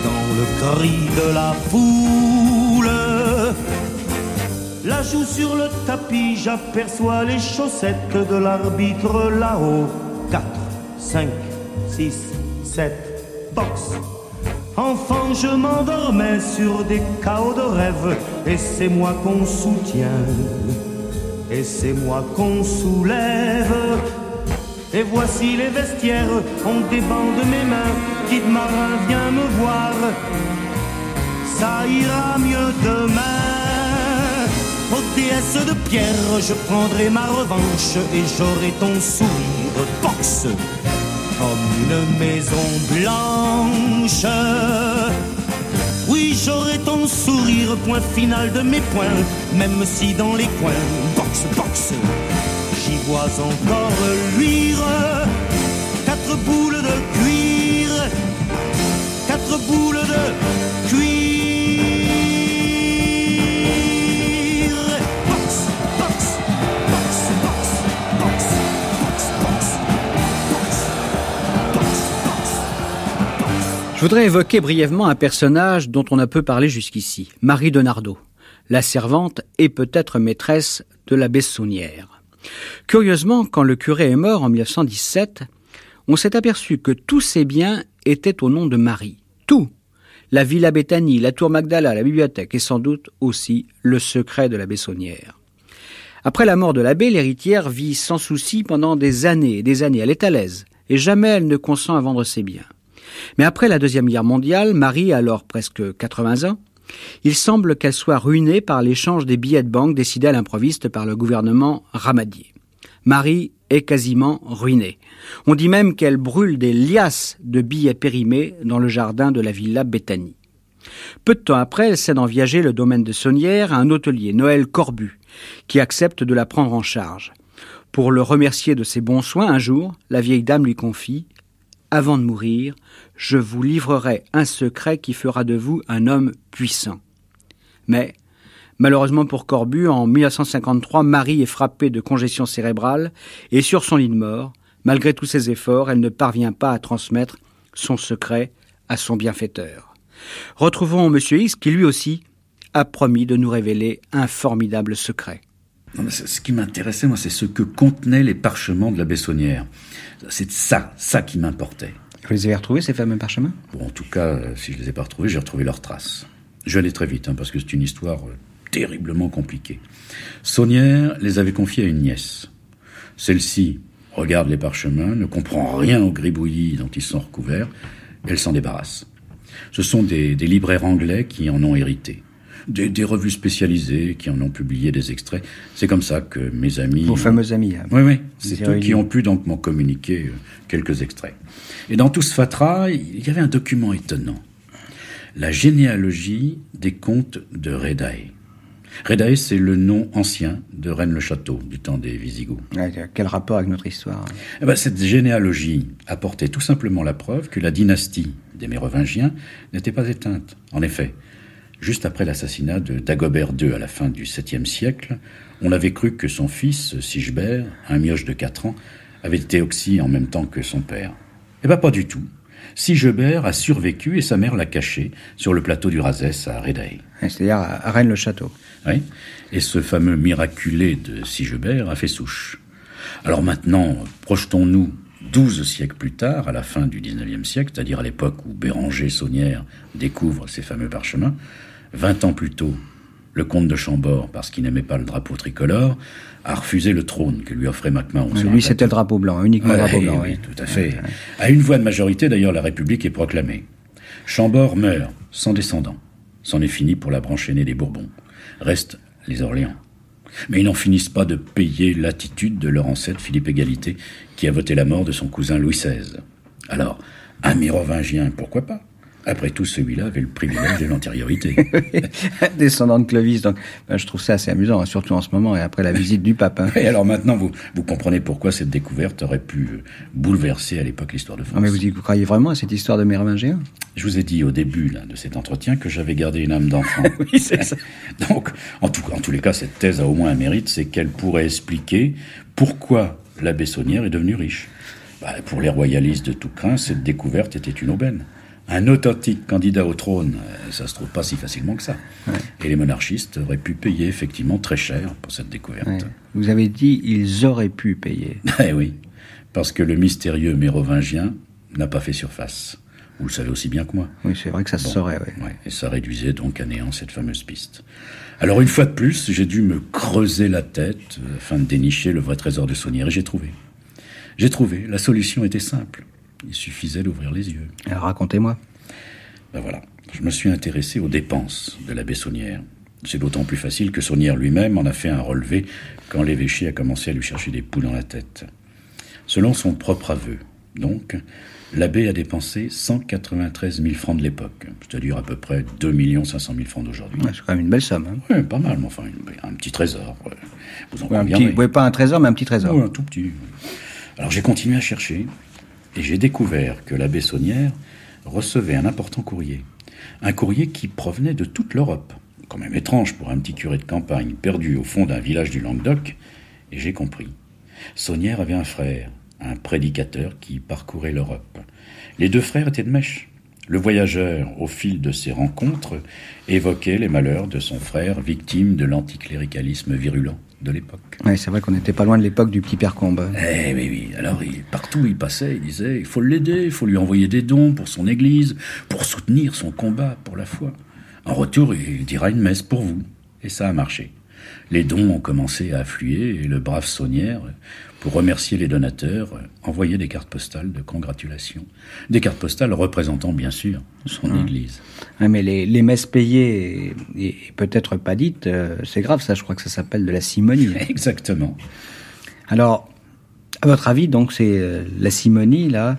Dans le cri de la foule, la joue sur le tapis, j'aperçois les chaussettes de l'arbitre là-haut. 4, 5, 6, 7, boxe. Enfant, je m'endormais sur des chaos de rêve, et c'est moi qu'on soutient, et c'est moi qu'on soulève. Et voici les vestiaires, on débande mes mains, Kid Marin vient me voir, ça ira mieux demain. Ô déesse de pierre, je prendrai ma revanche, et j'aurai ton sourire boxe comme une maison blanche. Oui, j'aurai ton sourire, point final de mes points, même si dans les coins, boxe, boxe, j'y vois encore luire quatre boules de cuir, quatre boules de Je voudrais évoquer brièvement un personnage dont on a peu parlé jusqu'ici, Marie de Nardot, la servante et peut-être maîtresse de l'abbé Saunière. Curieusement, quand le curé est mort en 1917, on s'est aperçu que tous ses biens étaient au nom de Marie. Tout. La villa Béthanie, la tour Magdala, la bibliothèque et sans doute aussi le secret de l'abbé Saunière. Après la mort de l'abbé, l'héritière vit sans souci pendant des années et des années. Elle est à l'aise et jamais elle ne consent à vendre ses biens. Mais après la Deuxième Guerre mondiale, Marie alors presque 80 ans, il semble qu'elle soit ruinée par l'échange des billets de banque décidés à l'improviste par le gouvernement Ramadier. Marie est quasiment ruinée. On dit même qu'elle brûle des liasses de billets périmés dans le jardin de la villa Béthanie. Peu de temps après, elle cède en viager le domaine de Saunière à un hôtelier, Noël Corbu, qui accepte de la prendre en charge. Pour le remercier de ses bons soins, un jour, la vieille dame lui confie Avant de mourir, je vous livrerai un secret qui fera de vous un homme puissant. Mais, malheureusement pour Corbu, en 1953, Marie est frappée de congestion cérébrale et sur son lit de mort, malgré tous ses efforts, elle ne parvient pas à transmettre son secret à son bienfaiteur. Retrouvons M. X qui lui aussi a promis de nous révéler un formidable secret. Ce qui m'intéressait, moi, c'est ce que contenaient les parchemins de la Bessonnière. C'est ça, ça qui m'importait. Vous les avez retrouvés, ces fameux parchemins? Bon, en tout cas, euh, si je les ai pas retrouvés, j'ai retrouvé leurs traces. Je vais aller très vite, hein, parce que c'est une histoire euh, terriblement compliquée. Saunière les avait confiés à une nièce. Celle-ci regarde les parchemins, ne comprend rien au gribouillis dont ils sont recouverts, elle s'en débarrasse. Ce sont des libraires anglais qui en ont hérité. Des, des revues spécialisées qui en ont publié des extraits. C'est comme ça que mes amis... Vos fameux amis. hein. Oui, oui. C'est eux qui ont pu donc m'en communiquer euh, quelques extraits. Et dans tout ce fatras, il y avait un document étonnant. La généalogie des comtes de Redae. Redae, c'est le nom ancien de Rennes-le-Château, du temps des Visigoths. Ouais, quel rapport avec notre histoire Eh ben, cette généalogie apportait tout simplement la preuve que la dynastie des Mérovingiens n'était pas éteinte. En effet, juste après l'assassinat de Dagobert II à la fin du 7e siècle, on avait cru que son fils, Sigebert, un mioche de 4 ans, avait été oxy en même temps que son père. Eh ben, pas du tout. Sigebert a survécu et sa mère l'a caché sur le plateau du Razès à Redae. C'est-à-dire à Rennes-le-Château. Oui. Et ce fameux miraculé de Sigebert a fait souche. Alors maintenant, projetons-nous 12 siècles plus tard, à la fin du 19e siècle, c'est-à-dire à l'époque où Béranger Saunière découvre ces fameux parchemins. 20 ans plus tôt, le comte de Chambord, parce qu'il n'aimait pas le drapeau tricolore, a refusé le trône que lui offrait MacMahon. Lui, c'était le drapeau blanc, uniquement le Ouais, drapeau blanc. oui, oui. tout à fait. À une voix de majorité, d'ailleurs, la République est proclamée. Chambord meurt, sans descendant. C'en est fini pour la branche aînée des Bourbons. Restent les Orléans. Mais ils n'en finissent pas de payer l'attitude de leur ancêtre Philippe Égalité, qui a voté la mort de son cousin Louis XVI. Alors, un mérovingien, pourquoi pas? Après tout, celui-là avait le privilège de l'antériorité. Descendant de Clovis, donc ben, je trouve ça assez amusant, hein, surtout en ce moment et après la visite du pape. hein. Et alors maintenant, vous, vous comprenez pourquoi cette découverte aurait pu euh, bouleverser à l'époque l'histoire de France. Non, mais vous, croyez vraiment à cette histoire de Mérovingien Je vous ai dit au début là, de cet entretien que j'avais gardé une âme d'enfant. Oui, c'est ça. Donc, en, tout, en tous les cas, cette thèse a au moins un mérite, c'est qu'elle pourrait expliquer pourquoi la Bessonnière est devenue riche. Bah, pour les royalistes de tout craint, cette découverte était une aubaine. Un authentique candidat au trône, euh, ça se trouve pas si facilement que ça. Et les monarchistes auraient pu payer effectivement très cher pour cette découverte. Ouais. Vous avez dit ils auraient pu payer. Eh oui, parce que le mystérieux mérovingien n'a pas fait surface. Vous le savez aussi bien que moi. Oui, c'est vrai que ça se Bon. saurait. Ouais, et ça réduisait donc à néant cette fameuse piste. Alors une fois de plus, j'ai dû me creuser la tête afin de dénicher le vrai trésor de Saunière et j'ai trouvé. J'ai trouvé, la solution était simple. Il suffisait d'ouvrir les yeux. Alors racontez-moi. Ben voilà, je me suis intéressé aux dépenses de l'abbé Saunière. C'est d'autant plus facile que Saunière lui-même en a fait un relevé quand l'évêché a commencé à lui chercher des poules dans la tête. Selon son propre aveu, donc, l'abbé a dépensé 193 000 francs de l'époque, c'est-à-dire à peu près 2 500 000 francs d'aujourd'hui. Ouais, c'est quand même une belle somme. Hein. Ouais, pas mal, mais enfin, un petit trésor. Vous en Ouais, un petit, ouais, pas un trésor, mais un petit trésor. Ouais, un tout petit. Alors j'ai continué à chercher et j'ai découvert que l'abbé Saunière recevait un important courrier. Un courrier qui provenait de toute l'Europe. Quand même étrange pour un petit curé de campagne perdu au fond d'un village du Languedoc. Et j'ai compris. Saunière avait un frère, un prédicateur qui parcourait l'Europe. Les deux frères étaient de mèche. Le voyageur, au fil de ses rencontres, évoquait les malheurs de son frère, victime de l'anticléricalisme virulent de l'époque. Ouais, c'est vrai qu'on n'était pas loin de l'époque du petit père Combe. Eh oui, oui. Alors, il, partout où il passait, il disait, il faut l'aider, il faut lui envoyer des dons pour son église, pour soutenir son combat pour la foi. En retour, il dira une messe pour vous. Et ça a marché. Les dons ont commencé à affluer et le brave Saunière, pour remercier les donateurs, envoyait des cartes postales de congratulation. Des cartes postales représentant, bien sûr, son Hum. église. Ouais, mais les, les messes payées et, et peut-être pas dites, euh, c'est grave ça, je crois que ça s'appelle de la simonie. Exactement. Alors, à votre avis, donc, c'est euh, la simonie, là,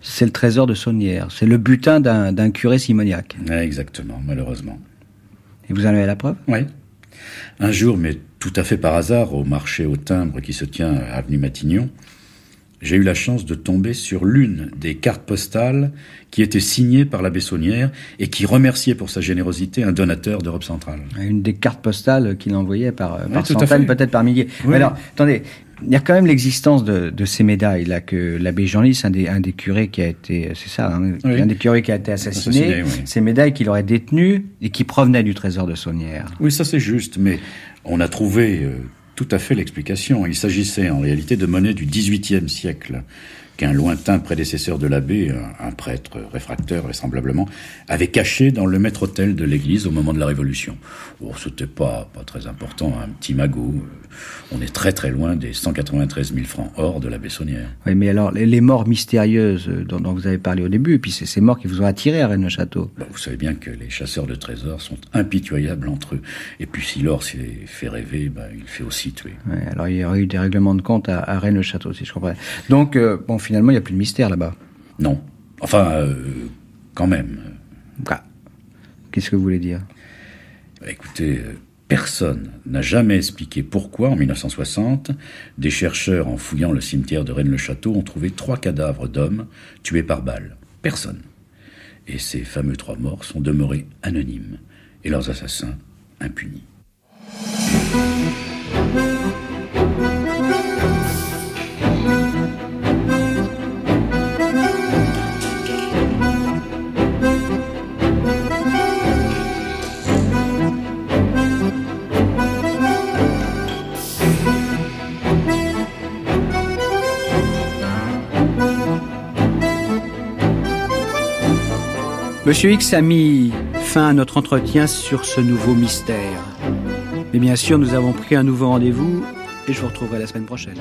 c'est le trésor de Saunière. C'est le butin d'un d'un curé simoniaque. Ouais, Exactement, malheureusement. Et vous en avez la preuve? Oui. Un jour, mais tout à fait par hasard, au marché au timbre qui se tient à Avenue Matignon, j'ai eu la chance de tomber sur l'une des cartes postales qui était signée par l'abbé Saunière et qui remerciait pour sa générosité un donateur d'Europe centrale. Une des cartes postales qu'il envoyait par, euh, par centaines, peut-être par milliers. Oui. Mais alors, attendez, il y a quand même l'existence de, de ces médailles là que l'abbé Jean-Lys, un des, un des curés qui a été, c'est ça, hein, Oui. un des curés qui a été assassiné, Assassiné, oui. ces médailles qu'il aurait détenues et qui provenaient du trésor de Saunière. Oui, ça c'est juste, mais on a trouvé euh, tout à fait l'explication. Il s'agissait en réalité de monnaie du XVIIIe siècle qu'un lointain prédécesseur de l'abbé, un, un prêtre réfractaire vraisemblablement, avait caché dans le maître-autel de l'église au moment de la Révolution. Bon, c'était pas, pas très important, un petit magot. On est très très loin des 193 000 francs or de l'abbé Saunière. Oui, mais alors, les, les morts mystérieuses dont, dont vous avez parlé au début, et puis c'est ces morts qui vous ont attiré à Rennes-le-Château. Bah, vous savez bien que les chasseurs de trésors sont impitoyables entre eux. Et puis si l'or s'est fait rêver, bah, il fait aussi tuer. Ouais, alors, il y aurait eu des règlements de compte à, à Rennes-le-Château, si je comprends. Donc, euh, bon, finalement, il n'y a plus de mystère là-bas. Non. Enfin, euh, quand même. Ah. Qu'est-ce que vous voulez dire? Bah, Écoutez, euh, personne n'a jamais expliqué pourquoi, en 1960, des chercheurs, en fouillant le cimetière de Rennes-le-Château, ont trouvé trois cadavres d'hommes tués par balle. Personne. Et ces fameux trois morts sont demeurés anonymes, et leurs assassins impunis. Monsieur X a mis fin à notre entretien sur ce nouveau mystère. Mais bien sûr, nous avons pris un nouveau rendez-vous et je vous retrouverai la semaine prochaine.